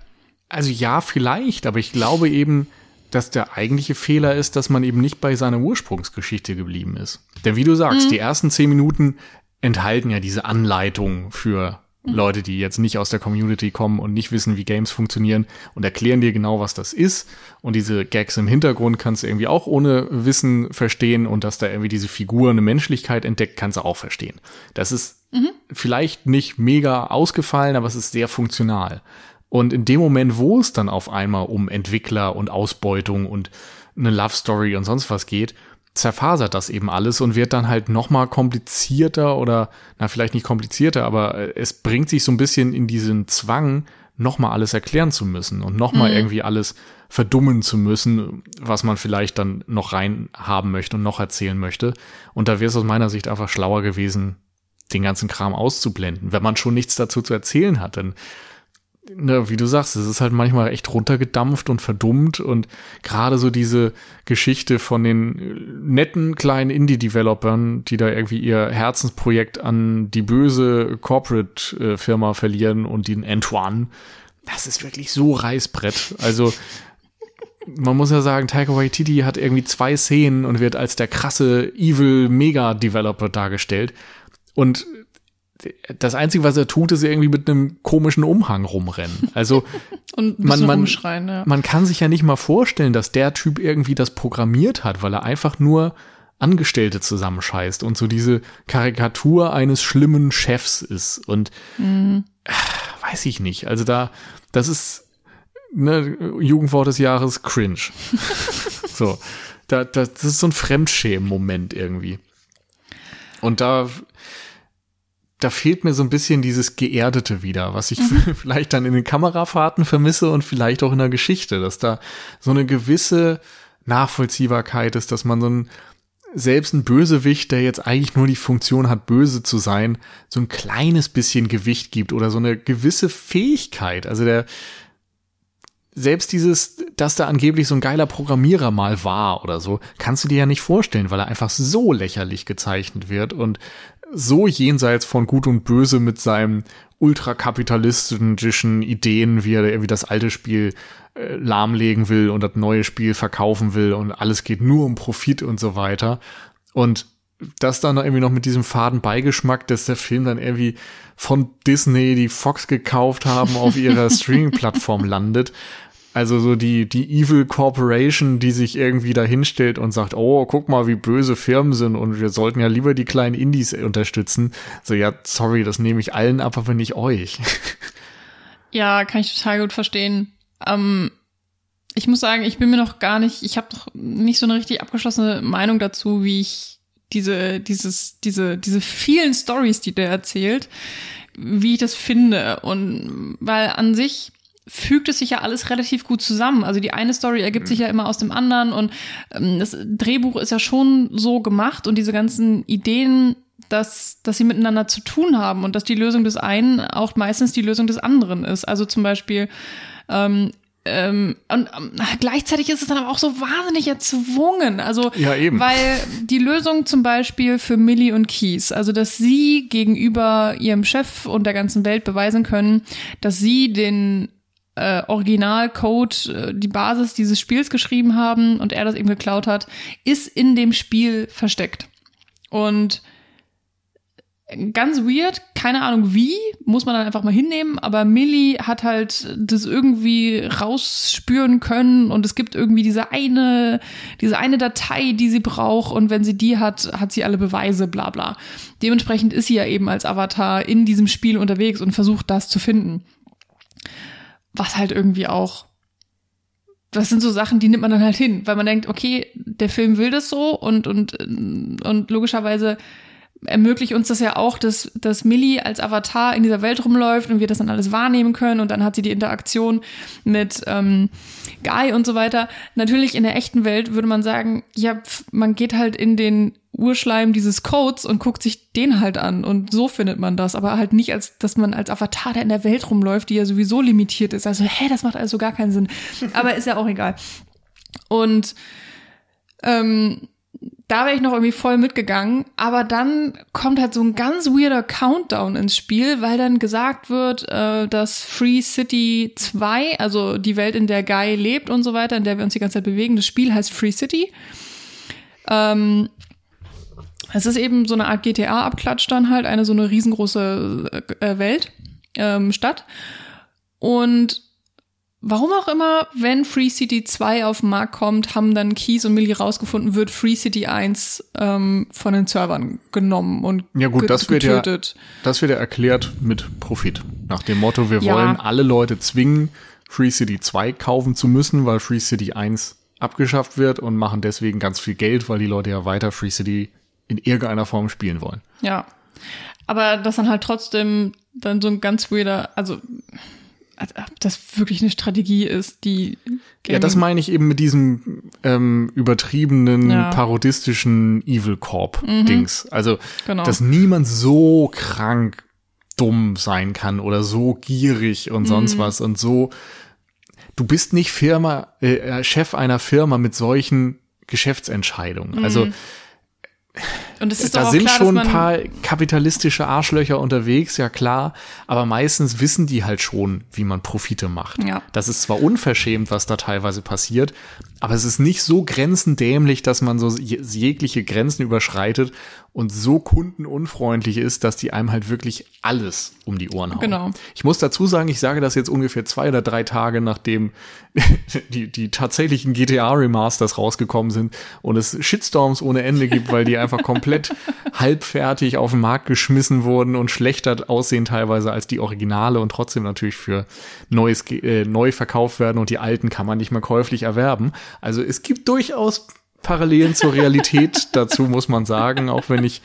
also ja, vielleicht, aber ich glaube eben, dass der eigentliche Fehler ist, dass man eben nicht bei seiner Ursprungsgeschichte geblieben ist. Denn wie du sagst, die ersten zehn Minuten enthalten ja diese Anleitung für Leute, die jetzt nicht aus der Community kommen und nicht wissen, wie Games funktionieren und erklären dir genau, was das ist. Und diese Gags im Hintergrund kannst du irgendwie auch ohne Wissen verstehen und dass da irgendwie diese Figur eine Menschlichkeit entdeckt, kannst du auch verstehen. Das ist vielleicht nicht mega ausgefallen, aber es ist sehr funktional. Und in dem Moment, wo es dann auf einmal um Entwickler und Ausbeutung und eine Love Story und sonst was geht, zerfasert das eben alles und wird dann halt noch mal komplizierter oder na vielleicht nicht komplizierter, aber äh, es bringt sich so ein bisschen in diesen Zwang, noch mal alles erklären zu müssen und noch mal irgendwie alles verdummen zu müssen, was man vielleicht dann noch rein haben möchte und noch erzählen möchte. Und da wäre es aus meiner Sicht einfach schlauer gewesen, den ganzen Kram auszublenden, wenn man schon nichts dazu zu erzählen hat. Denn ne, wie du sagst, es ist halt manchmal echt runtergedampft und verdummt und gerade so diese Geschichte von den äh, netten kleinen Indie-Developern, die da irgendwie ihr Herzensprojekt an die böse Corporate-Firma verlieren und den Antoine, das ist wirklich so Reißbrett. Also man muss ja sagen, Taika Waititi hat irgendwie zwei Szenen und wird als der krasse Evil Mega Developer dargestellt. Und das Einzige, was er tut, ist irgendwie mit einem komischen Umhang rumrennen. Also *laughs* man, man, ja. man kann sich ja nicht mal vorstellen, dass der Typ irgendwie das programmiert hat, weil er einfach nur Angestellte zusammenscheißt und so diese Karikatur eines schlimmen Chefs ist. Und Mhm. äh, weiß ich nicht. Also da, das ist ne, Jugendwort des Jahres cringe. *laughs* so, da, da, das ist so ein Fremdschämen-Moment irgendwie. Und da, da fehlt mir so ein bisschen dieses Geerdete wieder, was ich Mhm. *laughs* vielleicht dann in den Kamerafahrten vermisse und vielleicht auch in der Geschichte, dass da so eine gewisse Nachvollziehbarkeit ist, dass man so ein, selbst ein Bösewicht, der jetzt eigentlich nur die Funktion hat, böse zu sein, so ein kleines bisschen Gewicht gibt oder so eine gewisse Fähigkeit. Also der, selbst dieses, dass da angeblich so ein geiler Programmierer mal war oder so, kannst du dir ja nicht vorstellen, weil er einfach so lächerlich gezeichnet wird und so jenseits von Gut und Böse mit seinem ultrakapitalistischen Ideen, wie er irgendwie das alte Spiel äh, lahmlegen will und das neue Spiel verkaufen will und alles geht nur um Profit und so weiter. Und das dann irgendwie noch mit diesem faden Beigeschmack, dass der Film dann irgendwie von Disney, die Fox gekauft haben, auf ihrer *laughs* Streaming-Plattform landet. Also so die, die Evil Corporation, die sich irgendwie da hinstellt und sagt, oh, guck mal, wie böse Firmen sind und wir sollten ja lieber die kleinen Indies unterstützen. So, ja, sorry, das nehme ich allen ab, aber nicht euch. *laughs* Ja, kann ich total gut verstehen. Ähm, ich muss sagen, ich bin mir noch gar nicht, ich habe noch nicht so eine richtig abgeschlossene Meinung dazu, wie ich diese, dieses, diese, diese vielen Stories, die der erzählt, wie ich das finde. Und weil an sich fügt es sich ja alles relativ gut zusammen. Also die eine Story ergibt sich ja immer aus dem anderen und ähm, das Drehbuch ist ja schon so gemacht und diese ganzen Ideen, dass, dass sie miteinander zu tun haben und dass die Lösung des einen auch meistens die Lösung des anderen ist. Also zum Beispiel ähm, ähm, und ähm, gleichzeitig ist es dann aber auch so wahnsinnig erzwungen. Also, Ja, eben. weil die Lösung zum Beispiel für Millie und Keys, also dass sie gegenüber ihrem Chef und der ganzen Welt beweisen können, dass sie den äh, Originalcode, äh, die Basis dieses Spiels geschrieben haben und er das eben geklaut hat, ist in dem Spiel versteckt. Und ganz weird, keine Ahnung wie, muss man dann einfach mal hinnehmen, aber Millie hat halt das irgendwie rausspüren können und es gibt irgendwie diese eine, diese eine Datei, die sie braucht und wenn sie die hat, hat sie alle Beweise, bla bla. Dementsprechend ist sie ja eben als Avatar in diesem Spiel unterwegs und versucht das zu finden. Was halt irgendwie auch das sind so Sachen, die nimmt man dann halt hin, weil man denkt, okay, der Film will das so und und und logischerweise ermöglicht uns das ja auch, dass, dass Millie als Avatar in dieser Welt rumläuft und wir das dann alles wahrnehmen können und dann hat sie die Interaktion mit ähm, Guy und so weiter. Natürlich in der echten Welt würde man sagen, ja, pf, man geht halt in den Urschleim dieses Codes und guckt sich den halt an und so findet man das, aber halt nicht als, dass man als Avatar, der in der Welt rumläuft, die ja sowieso limitiert ist. Also, hä, das macht also gar keinen Sinn. Aber ist ja auch egal. Und ähm, da wäre ich noch irgendwie voll mitgegangen, aber dann kommt halt so ein ganz weirder Countdown ins Spiel, weil dann gesagt wird, äh, dass Free City 2, also die Welt, in der Guy lebt und so weiter, in der wir uns die ganze Zeit bewegen, das Spiel heißt Free City. Ähm, es ist eben so eine Art GTA-Abklatsch dann halt, eine so eine riesengroße äh, Welt, ähm, Stadt. Und Warum auch immer, wenn Free City 2 auf den Markt kommt, haben dann Keys und Millie rausgefunden, wird Free City 1 ähm, von den Servern genommen und Ja gut, das wird ja, getötet. das wird ja erklärt mit Profit. Nach dem Motto, wir Ja. wollen alle Leute zwingen, Free City 2 kaufen zu müssen, weil Free City 1 abgeschafft wird und machen deswegen ganz viel Geld, weil die Leute ja weiter Free City in irgendeiner Form spielen wollen. Ja. Aber das dann halt trotzdem dann so ein ganz weirder, also als ob das wirklich eine Strategie ist, die Ja, das meine ich eben mit diesem ähm, übertriebenen, Ja. parodistischen Evil Corp-Dings. Also, Genau. dass niemand so krank dumm sein kann oder so gierig und sonst was und so. Du bist nicht Firma, äh, Chef einer Firma mit solchen Geschäftsentscheidungen. Also und es ist da doch auch sind klar, schon ein paar kapitalistische Arschlöcher unterwegs, ja klar, aber meistens wissen die halt schon, wie man Profite macht. Ja. Das ist zwar unverschämt, was da teilweise passiert, aber es ist nicht so grenzendämlich, dass man so je- jegliche Grenzen überschreitet und so kundenunfreundlich ist, dass die einem halt wirklich alles um die Ohren hauen. Genau. Ich muss dazu sagen, ich sage das jetzt ungefähr zwei oder drei Tage, nachdem *laughs* die, die tatsächlichen GTA-Remasters rausgekommen sind und es Shitstorms ohne Ende gibt, weil die einfach komplett *laughs* halbfertig auf den Markt geschmissen wurden und schlechter aussehen teilweise als die Originale und trotzdem natürlich für neues, äh, neu verkauft werden und die alten kann man nicht mehr käuflich erwerben. Also es gibt durchaus Parallelen zur Realität *laughs* dazu, muss man sagen, auch wenn ich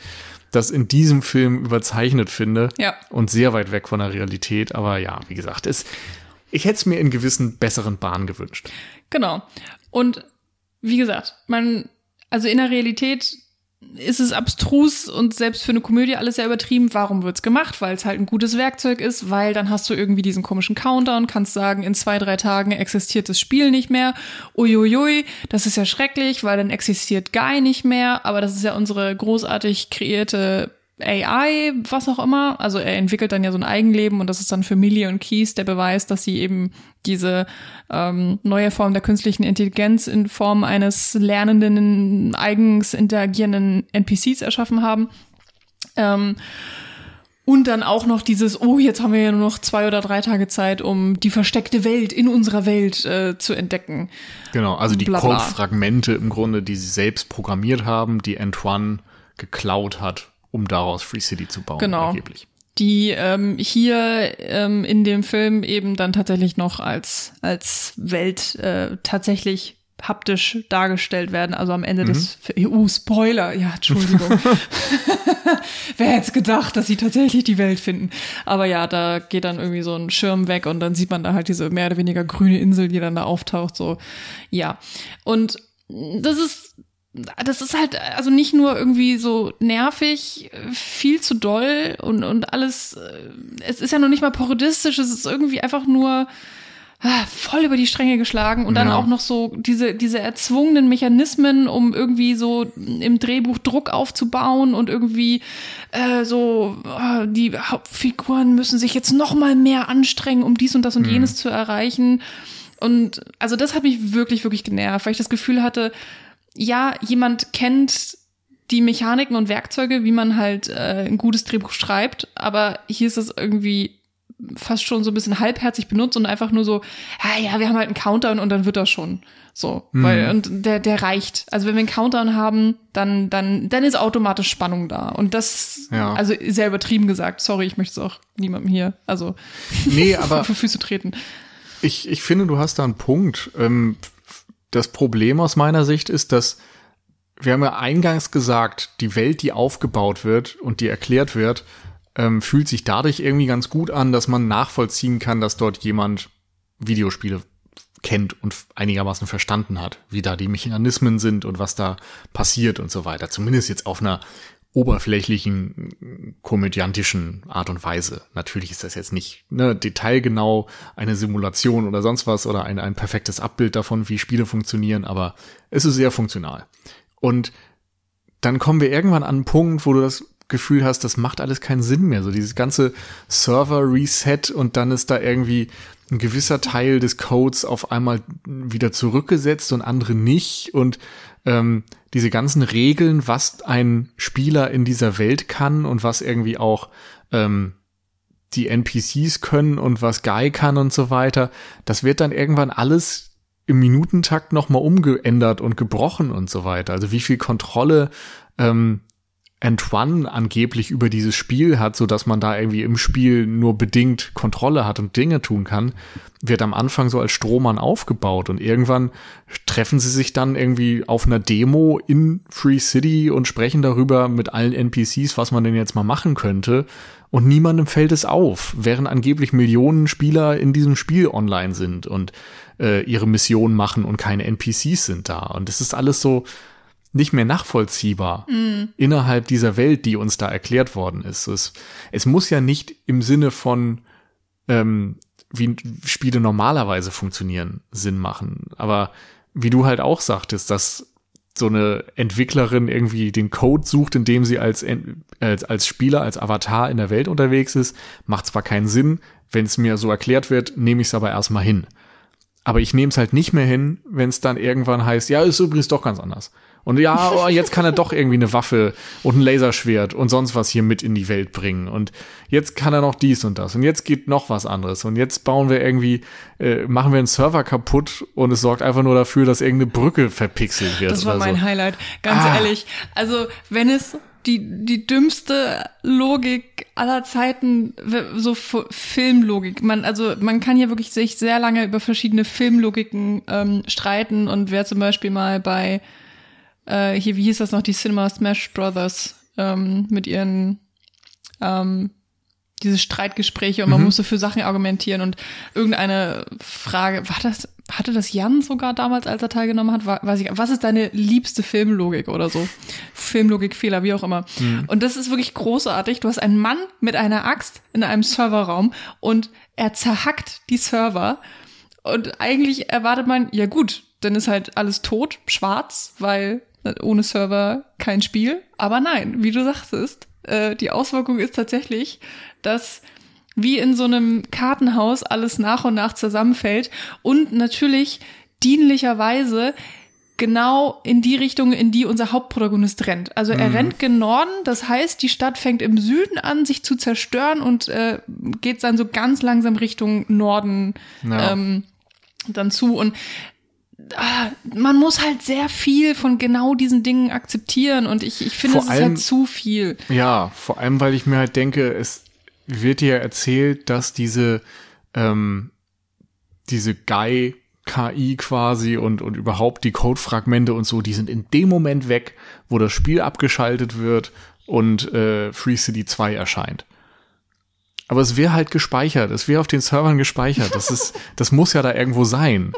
das in diesem Film überzeichnet finde. Ja. Und sehr weit weg von der Realität. Aber ja, wie gesagt, es, ich hätte es mir in gewissen besseren Bahnen gewünscht. Genau. Und wie gesagt, man, also in der Realität ist es abstrus und selbst für eine Komödie alles sehr übertrieben. Warum wird's gemacht? Weil es halt ein gutes Werkzeug ist, weil dann hast du irgendwie diesen komischen Counter und kannst sagen, in zwei, drei Tagen existiert das Spiel nicht mehr. Uiuiui, das ist ja schrecklich, weil dann existiert Guy nicht mehr. Aber das ist ja unsere großartig kreierte AI, was auch immer. Also er entwickelt dann ja so ein Eigenleben und das ist dann für Millie und Keys der Beweis, dass sie eben diese ähm, neue Form der künstlichen Intelligenz in Form eines lernenden, eigens interagierenden NPCs erschaffen haben. Ähm, und dann auch noch dieses, oh, jetzt haben wir ja nur noch zwei oder drei Tage Zeit, um die versteckte Welt in unserer Welt äh, zu entdecken. Genau, also die. Codefragmente im Grunde, die sie selbst programmiert haben, die Antoine geklaut hat, um daraus Free City zu bauen, Genau. angeblich. die ähm, hier ähm, in dem Film eben dann tatsächlich noch als, als Welt äh, tatsächlich haptisch dargestellt werden. Also am Ende des Uh, Spoiler, ja, Entschuldigung. *laughs* Wer hätte gedacht, dass sie tatsächlich die Welt finden? Aber ja, da geht dann irgendwie so ein Schirm weg und dann sieht man da halt diese mehr oder weniger grüne Insel, die dann da auftaucht. So, ja. Und das ist das ist halt also nicht nur irgendwie so nervig, viel zu doll und, und alles, äh, es ist ja noch nicht mal parodistisch, es ist irgendwie einfach nur ah, voll über die Stränge geschlagen und dann Ja. auch noch so diese, diese erzwungenen Mechanismen, um irgendwie so im Drehbuch Druck aufzubauen und irgendwie äh, so, ah, die Hauptfiguren müssen sich jetzt noch mal mehr anstrengen, um dies und das und jenes zu erreichen. Und also das hat mich wirklich, wirklich genervt, weil ich das Gefühl hatte, ja, jemand kennt die Mechaniken und Werkzeuge, wie man halt äh, ein gutes Drehbuch schreibt, aber hier ist es irgendwie fast schon so ein bisschen halbherzig benutzt und einfach nur so, ah ja, wir haben halt einen Countdown und dann wird das schon. So, weil, und der, der reicht. Also wenn wir einen Countdown haben, dann, dann, dann ist automatisch Spannung da. Und das, Ja. also sehr übertrieben gesagt, sorry, ich möchte es auch niemandem hier, also Nee, aber *laughs* auf die Füße treten. Ich, ich finde, du hast da einen Punkt. Ähm, das Problem aus meiner Sicht ist, dass wir haben ja eingangs gesagt, die Welt, die aufgebaut wird und die erklärt wird, ähm, fühlt sich dadurch irgendwie ganz gut an, dass man nachvollziehen kann, dass dort jemand Videospiele kennt und einigermaßen verstanden hat, wie da die Mechanismen sind und was da passiert und so weiter. Zumindest jetzt auf einer oberflächlichen, komödiantischen Art und Weise. Natürlich ist das jetzt nicht ne, detailgenau eine Simulation oder sonst was oder ein, ein perfektes Abbild davon, wie Spiele funktionieren, aber es ist sehr funktional. Und dann kommen wir irgendwann an einen Punkt, wo du das Gefühl hast, das macht alles keinen Sinn mehr. So dieses ganze Server-Reset und dann ist da irgendwie ein gewisser Teil des Codes auf einmal wieder zurückgesetzt und andere nicht. Und ähm, diese ganzen Regeln, was ein Spieler in dieser Welt kann und was irgendwie auch ähm, die NPCs können und was Guy kann und so weiter, das wird dann irgendwann alles im Minutentakt nochmal umgeändert und gebrochen und so weiter. Also wie viel Kontrolle ähm, Antoine angeblich über dieses Spiel hat, so dass man da irgendwie im Spiel nur bedingt Kontrolle hat und Dinge tun kann, wird am Anfang so als Strohmann aufgebaut. Und irgendwann treffen sie sich dann irgendwie auf einer Demo in Free City und sprechen darüber mit allen NPCs, was man denn jetzt mal machen könnte. Und niemandem fällt es auf, während angeblich Millionen Spieler in diesem Spiel online sind und äh, ihre Mission machen und keine NPCs sind da. Und es ist alles so nicht mehr nachvollziehbar innerhalb dieser Welt, die uns da erklärt worden ist. Es, es muss ja nicht im Sinne von, ähm, wie Spiele normalerweise funktionieren, Sinn machen. Aber wie du halt auch sagtest, dass so eine Entwicklerin irgendwie den Code sucht, indem sie als, als, als Spieler, als Avatar in der Welt unterwegs ist, macht zwar keinen Sinn, wenn es mir so erklärt wird, nehme ich es aber erstmal hin. Aber ich nehme es halt nicht mehr hin, wenn es dann irgendwann heißt, ja, ist übrigens doch ganz anders. Und ja, oh, jetzt kann er doch irgendwie eine Waffe und ein Laserschwert und sonst was hier mit in die Welt bringen. Und jetzt kann er noch dies und das. Und jetzt geht noch was anderes. Und jetzt bauen wir irgendwie, äh, machen wir einen Server kaputt und es sorgt einfach nur dafür, dass irgendeine Brücke verpixelt wird. Das war mein so. Highlight, ganz Ah. ehrlich. Also, wenn es die, die dümmste Logik aller Zeiten, so Filmlogik. Man, also, man kann ja wirklich sich sehr lange über verschiedene Filmlogiken ähm, streiten und wer zum Beispiel mal bei, äh, hier, wie hieß das noch, die Cinema Smash Brothers ähm, mit ihren ähm, diese Streitgespräche und man Mhm. musste für Sachen argumentieren und irgendeine Frage, war das, hatte das Jan sogar damals, als er teilgenommen hat? War, weiß ich, was ist deine liebste Filmlogik oder so? Filmlogikfehler, wie auch immer. Und das ist wirklich großartig. Du hast einen Mann mit einer Axt in einem Serverraum und er zerhackt die Server und eigentlich erwartet man, ja gut, dann ist halt alles tot, schwarz, weil ohne Server kein Spiel. Aber nein, wie du sagtest, äh, die Auswirkung ist tatsächlich, dass wie in so einem Kartenhaus alles nach und nach zusammenfällt und natürlich dienlicherweise genau in die Richtung, in die unser Hauptprotagonist rennt. Also er rennt gen Norden, das heißt, die Stadt fängt im Süden an, sich zu zerstören und äh, geht dann so ganz langsam Richtung Norden Ja. ähm, dann zu. Und man muss halt sehr viel von genau diesen Dingen akzeptieren und ich, ich finde, Vor es ist allem- halt zu viel. Ja, vor allem, weil ich mir halt denke, es wird dir erzählt, dass diese, ähm, diese Guy KI quasi und, und überhaupt die Codefragmente und so, die sind in dem Moment weg, wo das Spiel abgeschaltet wird und äh, Free City 2 erscheint. Aber es wäre halt gespeichert, es wäre auf den Servern gespeichert. Das ist, das muss ja da irgendwo sein.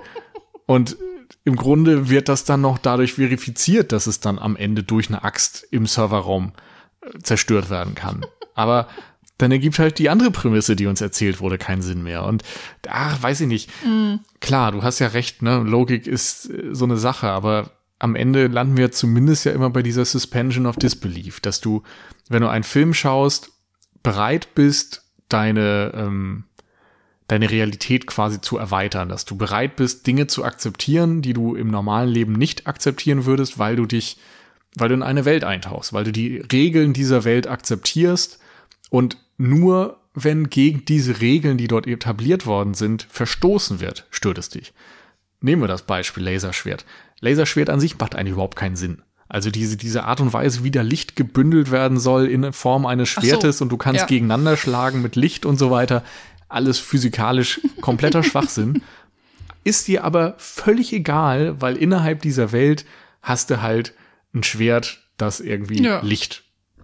Und im Grunde wird das dann noch dadurch verifiziert, dass es dann am Ende durch eine Axt im Serverraum äh, zerstört werden kann. Aber dann ergibt halt die andere Prämisse, die uns erzählt wurde, keinen Sinn mehr. Und ach, weiß ich nicht. Klar, du hast ja recht, ne? Logik ist äh, so eine Sache, aber am Ende landen wir zumindest ja immer bei dieser Suspension of Disbelief, dass du, wenn du einen Film schaust, bereit bist, deine, ähm, deine Realität quasi zu erweitern, dass du bereit bist, Dinge zu akzeptieren, die du im normalen Leben nicht akzeptieren würdest, weil du dich, weil du in eine Welt eintauchst, weil du die Regeln dieser Welt akzeptierst und nur wenn gegen diese Regeln, die dort etabliert worden sind, verstoßen wird, stört es dich. Nehmen wir das Beispiel Laserschwert. Laserschwert an sich macht eigentlich überhaupt keinen Sinn. Also diese, diese Art und Weise, wie da Licht gebündelt werden soll in Form eines Ach so, Schwertes und du kannst ja. gegeneinander schlagen mit Licht und so weiter. Alles physikalisch kompletter *laughs* Schwachsinn. Ist dir aber völlig egal, weil innerhalb dieser Welt hast du halt ein Schwert, das irgendwie Ja. Licht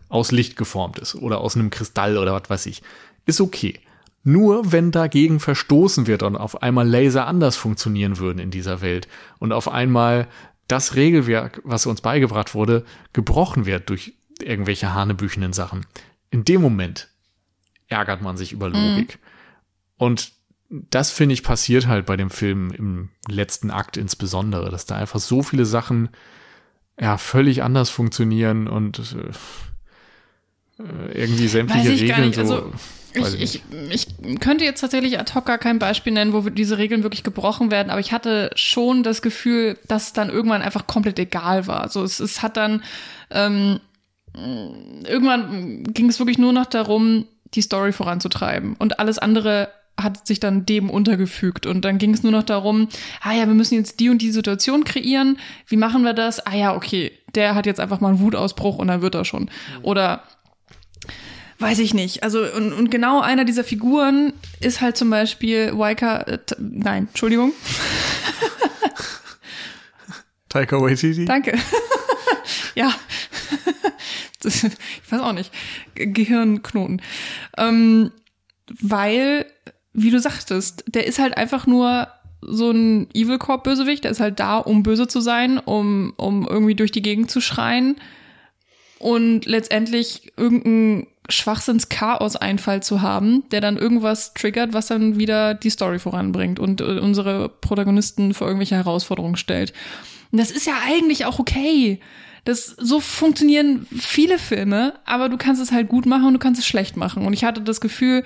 aus Licht geformt ist oder aus einem Kristall oder was weiß ich. Ist okay. Nur wenn dagegen verstoßen wird und auf einmal Laser anders funktionieren würden in dieser Welt und auf einmal das Regelwerk, was uns beigebracht wurde, gebrochen wird durch irgendwelche hanebüchenen Sachen. In dem Moment ärgert man sich über Logik. Und das finde ich passiert halt bei dem Film im letzten Akt insbesondere, dass da einfach so viele Sachen ja völlig anders funktionieren und äh, äh, irgendwie sämtliche Weiß ich gar Regeln nicht, so. also Ich, ich, ich könnte jetzt tatsächlich ad hoc gar kein Beispiel nennen, wo diese Regeln wirklich gebrochen werden, aber ich hatte schon das Gefühl, dass es dann irgendwann einfach komplett egal war. Also es, es hat dann ähm, irgendwann ging es wirklich nur noch darum, die Story voranzutreiben und alles andere hat sich dann dem untergefügt und dann ging es nur noch darum, ah ja, wir müssen jetzt die und die Situation kreieren. Wie machen wir das? Ah ja, okay, der hat jetzt einfach mal einen Wutausbruch und dann wird er schon. Oder weiß ich nicht. Also, und, und genau einer dieser Figuren ist halt zum Beispiel Waika, äh, nein, Entschuldigung, *laughs* Taika Waititi. danke. *laughs* ja. *laughs* Das, ich weiß auch nicht. Ge- Gehirnknoten. Ähm, weil, wie du sagtest, der ist halt einfach nur so ein Evil Corp Bösewicht, der ist halt da, um böse zu sein, um, um irgendwie durch die Gegend zu schreien und letztendlich irgendeinen Schwachsinns-Chaos-Einfall zu haben, der dann irgendwas triggert, was dann wieder die Story voranbringt und äh, unsere Protagonisten vor irgendwelche Herausforderungen stellt. Und das ist ja eigentlich auch okay. Das, so funktionieren viele Filme, aber du kannst es halt gut machen und du kannst es schlecht machen. Und ich hatte das Gefühl,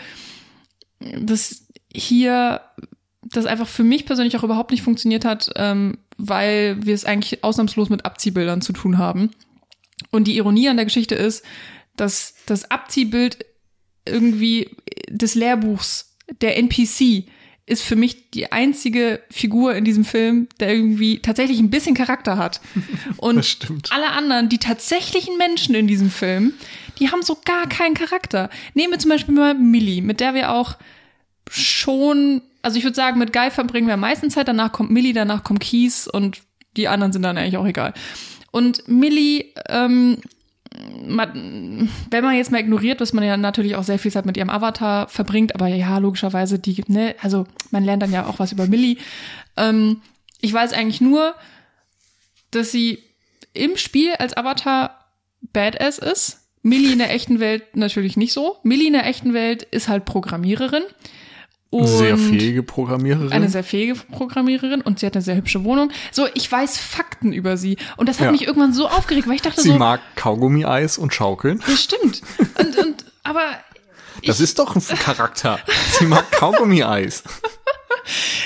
dass hier das einfach für mich persönlich auch überhaupt nicht funktioniert hat, ähm, weil wir es eigentlich ausnahmslos mit Abziehbildern zu tun haben. Und die Ironie an der Geschichte ist, dass das Abziehbild irgendwie des Lehrbuchs, der NPC, ist für mich die einzige Figur in diesem Film, der irgendwie tatsächlich ein bisschen Charakter hat. *laughs* Und alle anderen, die tatsächlichen Menschen in diesem Film, die haben so gar keinen Charakter. Nehmen wir zum Beispiel mal Millie, mit der wir auch schon, also ich würde sagen, mit Guy verbringen wir am meisten Zeit, danach kommt Millie, danach kommt Keys und die anderen sind dann eigentlich auch egal. Und Millie, ähm, man, wenn man jetzt mal ignoriert, dass man ja natürlich auch sehr viel Zeit mit ihrem Avatar verbringt, aber ja, logischerweise, die, ne, also man lernt dann ja auch was über Millie. Ähm, ich weiß eigentlich nur, dass sie im Spiel als Avatar Badass ist. Millie in der echten Welt natürlich nicht so. Millie in der echten Welt ist halt Programmiererin. Und sehr fähige Programmiererin. Eine sehr fähige Programmiererin und sie hat eine sehr hübsche Wohnung. So, ich weiß Fakten über sie. Und das hat Ja. mich irgendwann so aufgeregt, weil ich dachte Sie so, mag Kaugummi-Eis und Schaukeln. das stimmt. Und, und, aber Das ist doch ein Charakter. Sie mag Kaugummi-Eis. *laughs*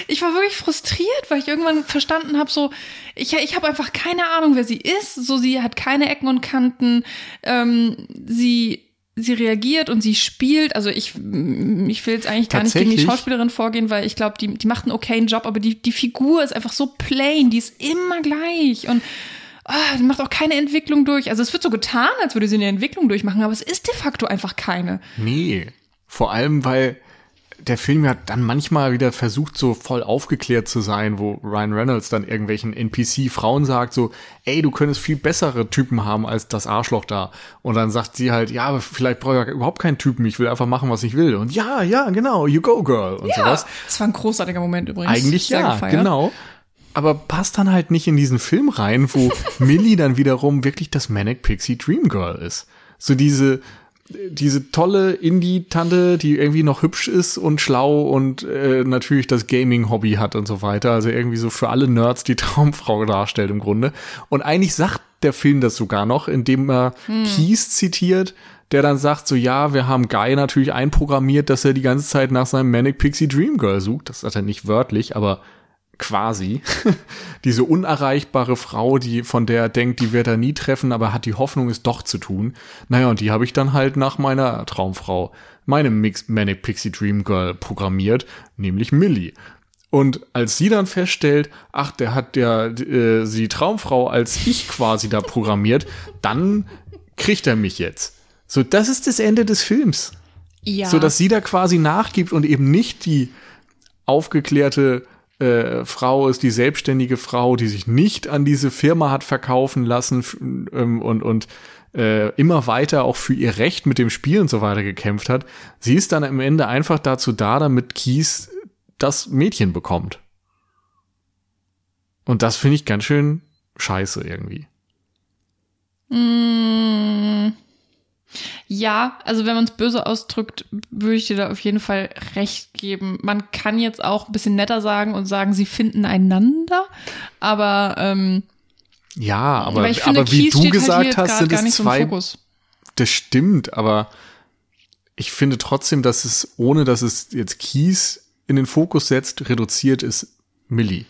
ich war wirklich frustriert, weil ich irgendwann verstanden habe, so, ich, ich habe einfach keine Ahnung, wer sie ist. So, sie hat keine Ecken und Kanten. Ähm, sie, sie reagiert und sie spielt. Also ich, ich will jetzt eigentlich gar nicht gegen die? Schauspielerin vorgehen, weil ich glaube, die, die macht einen okayen Job, aber die, die Figur ist einfach so plain, die ist immer gleich und ah, die macht auch keine Entwicklung durch. Also es wird so getan, als würde sie eine Entwicklung durchmachen, aber es ist de facto einfach keine. Nee. Vor allem, weil der Film ja dann manchmal wieder versucht, so voll aufgeklärt zu sein, wo Ryan Reynolds dann irgendwelchen NPC-Frauen sagt, so, ey, du könntest viel bessere Typen haben als das Arschloch da. Und dann sagt sie halt, ja, aber vielleicht brauche ich ja überhaupt keinen Typen, ich will einfach machen, was ich will. Und ja, ja, genau, you go, girl. Und sowas. das war ein großartiger Moment übrigens. Eigentlich Sehr ja, gefeiert. genau. Aber passt dann halt nicht in diesen Film rein, wo *laughs* Millie dann wiederum wirklich das Manic Pixie Dream Girl ist. So diese, diese tolle Indie-Tante, die irgendwie noch hübsch ist und schlau und äh, natürlich das Gaming-Hobby hat und so weiter. Also irgendwie so für alle Nerds die *laughs* Traumfrau darstellt im Grunde. Und eigentlich sagt der Film das sogar noch, indem er Keys zitiert, der dann sagt so, ja, wir haben Guy natürlich einprogrammiert, dass er die ganze Zeit nach seinem Manic Pixie Dream Girl sucht. Das sagt er nicht wörtlich, aber quasi. *laughs* Diese unerreichbare Frau, die von der er denkt, die wird er nie treffen, aber hat die Hoffnung, es doch zu tun. Naja, und die habe ich dann halt nach meiner Traumfrau, meinem Mix Manic Pixie Dream Girl programmiert, nämlich Millie. Und als sie dann feststellt, ach, der hat ja äh, sie Traumfrau als ich quasi da programmiert, dann kriegt er mich jetzt. So, das ist das Ende des Films. Ja. So dass sie da quasi nachgibt und eben nicht die aufgeklärte äh, Frau ist, die selbstständige Frau, die sich nicht an diese Firma hat verkaufen lassen ähm, und, und äh, immer weiter auch für ihr Recht mit dem Spiel und so weiter gekämpft hat. Sie ist dann am Ende einfach dazu da, damit Kies das Mädchen bekommt. Und das finde ich ganz schön scheiße irgendwie. Mm, Ja, also wenn man es böse ausdrückt, würde ich dir da auf jeden Fall recht geben. Man kann jetzt auch ein bisschen netter sagen und sagen, sie finden einander, aber aber Ja, aber, finde, aber wie Kies du steht gesagt halt hast, sind es so zwei Fokus. Das stimmt, aber ich finde trotzdem, dass es, ohne dass es jetzt Kies in den Fokus setzt, reduziert ist Millie.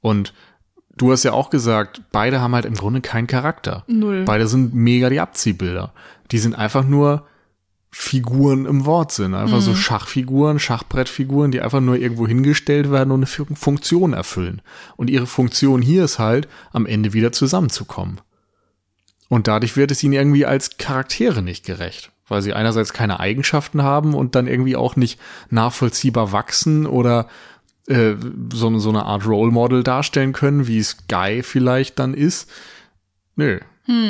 Und du hast ja auch gesagt, beide haben halt im Grunde keinen Charakter. Null. Beide sind mega die Abziehbilder. Die sind einfach nur Figuren im Wortsinn. Einfach Mhm. so Schachfiguren, Schachbrettfiguren, die einfach nur irgendwo hingestellt werden und eine Fu- Funktion erfüllen. Und ihre Funktion hier ist halt, am Ende wieder zusammenzukommen. Und dadurch wird es ihnen irgendwie als Charaktere nicht gerecht, weil sie einerseits keine Eigenschaften haben und dann irgendwie auch nicht nachvollziehbar wachsen oder äh, so, eine- so eine Art Role Model darstellen können, wie es Guy vielleicht dann ist. Nö.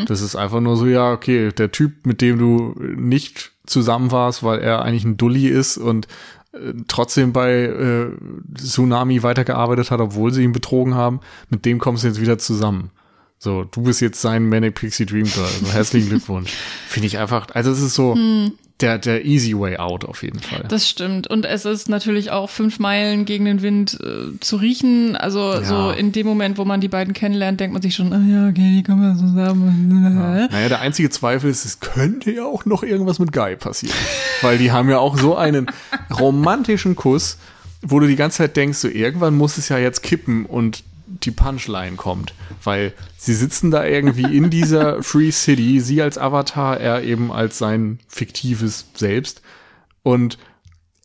Das ist einfach nur so, ja, okay, der Typ, mit dem du nicht zusammen warst, weil er eigentlich ein Dulli ist und äh, trotzdem bei äh, Tsunami weitergearbeitet hat, obwohl sie ihn betrogen haben, mit dem kommst du jetzt wieder zusammen. So, du bist jetzt sein Manic Pixie Dream Girl. Also herzlichen *laughs* Glückwunsch. Finde ich einfach, also es ist so der, der easy way out auf jeden Fall. Das stimmt. Und es ist natürlich auch fünf Meilen gegen den Wind äh, zu riechen. Also so in dem Moment, wo man die beiden kennenlernt, denkt man sich schon, ah ja, okay, die kommen ja zusammen. Naja, der einzige Zweifel ist, es könnte ja auch noch irgendwas mit Guy passieren. *laughs* Weil die haben ja auch so einen romantischen Kuss, wo du die ganze Zeit denkst, so irgendwann muss es ja jetzt kippen und die Punchline kommt. Weil sie sitzen da irgendwie in dieser *laughs* Free City, sie als Avatar, er eben als sein fiktives Selbst und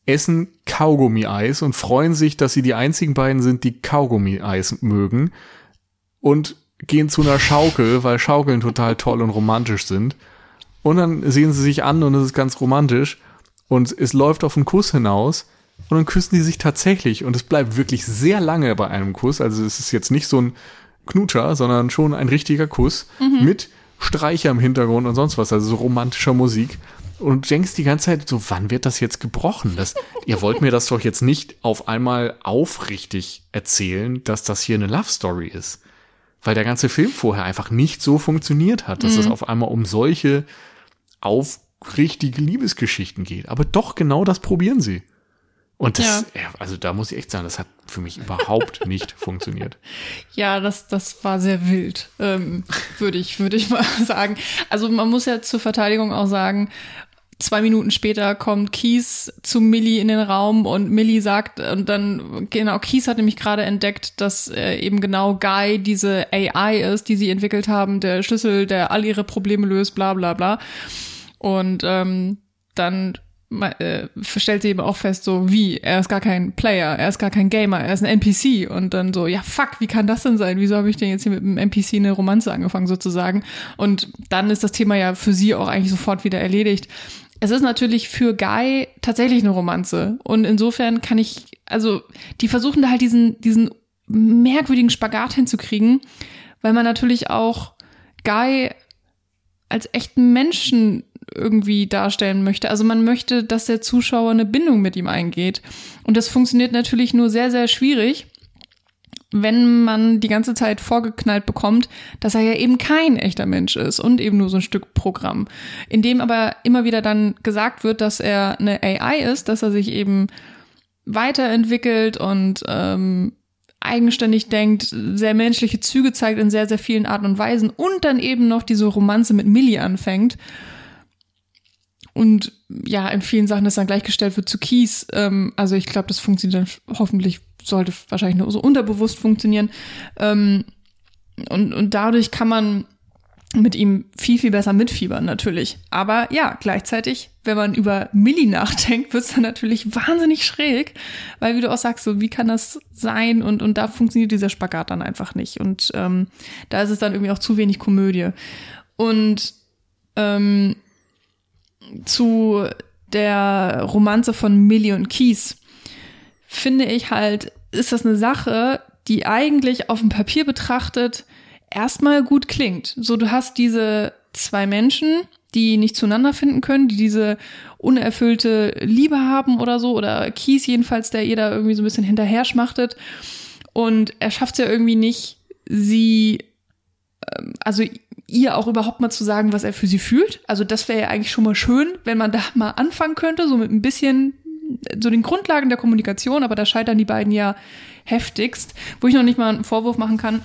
essen Kaugummi-Eis und freuen sich, dass sie die einzigen beiden sind, die Kaugummi-Eis mögen und gehen zu einer Schaukel, weil Schaukeln total toll und romantisch sind. Und dann sehen sie sich an und es ist ganz romantisch und es läuft auf einen Kuss hinaus und dann küssen die sich tatsächlich und es bleibt wirklich sehr lange bei einem Kuss. Also es ist jetzt nicht so ein Knutscher, sondern schon ein richtiger Kuss mit Streicher im Hintergrund und sonst was, also so romantischer Musik. Und du denkst die ganze Zeit so, wann wird das jetzt gebrochen? Das, ihr wollt mir das doch jetzt nicht auf einmal aufrichtig erzählen, dass das hier eine Love Story ist. Weil der ganze Film vorher einfach nicht so funktioniert hat, dass mhm. es auf einmal um solche aufrichtige Liebesgeschichten geht. Aber doch genau das probieren sie. Und das, ja. also da muss ich echt sagen, das hat für mich überhaupt *laughs* nicht funktioniert. Ja, das, das war sehr wild, ähm, würde ich, würde ich mal *laughs* sagen. Also man muss ja zur Verteidigung auch sagen, zwei Minuten später kommt Keys zu Millie in den Raum und Millie sagt, und dann, genau, Keys hat nämlich gerade entdeckt, dass äh, eben genau Guy diese AI ist, die sie entwickelt haben, der Schlüssel, der all ihre Probleme löst, bla bla bla. Und ähm, dann äh, stellt sie eben auch fest, so wie, er ist gar kein Player, er ist gar kein Gamer, er ist ein NPC und dann so, ja fuck, wie kann das denn sein? Wieso habe ich denn jetzt hier mit einem NPC eine Romanze angefangen sozusagen? Und dann ist das Thema ja für sie auch eigentlich sofort wieder erledigt. Es ist natürlich für Guy tatsächlich eine Romanze und insofern kann ich, also die versuchen da halt diesen, diesen merkwürdigen Spagat hinzukriegen, weil man natürlich auch Guy als echten Menschen irgendwie darstellen möchte. Also man möchte, dass der Zuschauer eine Bindung mit ihm eingeht. Und das funktioniert natürlich nur sehr, sehr schwierig, wenn man die ganze Zeit vorgeknallt bekommt, dass er ja eben kein echter Mensch ist und eben nur so ein Stück Programm. In dem aber immer wieder dann gesagt wird, dass er eine AI ist, dass er sich eben weiterentwickelt und ähm, eigenständig denkt, sehr menschliche Züge zeigt in sehr, sehr vielen Arten und Weisen und dann eben noch diese Romanze mit Millie anfängt und ja, in vielen Sachen ist dann gleichgestellt wird zu Kies. Ähm, also ich glaube, das funktioniert dann hoffentlich, sollte wahrscheinlich nur so unterbewusst funktionieren. Ähm, und, und dadurch kann man mit ihm viel, viel besser mitfiebern, natürlich. Aber ja, gleichzeitig, wenn man über Millie nachdenkt, wird es dann natürlich wahnsinnig schräg, weil wie du auch sagst, so wie kann das sein? Und, und da funktioniert dieser Spagat dann einfach nicht. Und ähm, da ist es dann irgendwie auch zu wenig Komödie. Und ähm, zu der Romanze von Millie und Keys finde ich halt, ist das eine Sache, die eigentlich auf dem Papier betrachtet erstmal gut klingt. So, du hast diese zwei Menschen, die nicht zueinander finden können, die diese unerfüllte Liebe haben oder so, oder Keys jedenfalls, der ihr da irgendwie so ein bisschen hinterher schmachtet. Und er schafft es ja irgendwie nicht, sie, also ihr auch überhaupt mal zu sagen, was er für sie fühlt. Also das wäre ja eigentlich schon mal schön, wenn man da mal anfangen könnte, so mit ein bisschen so den Grundlagen der Kommunikation, aber da scheitern die beiden ja heftigst, wo ich noch nicht mal einen Vorwurf machen kann.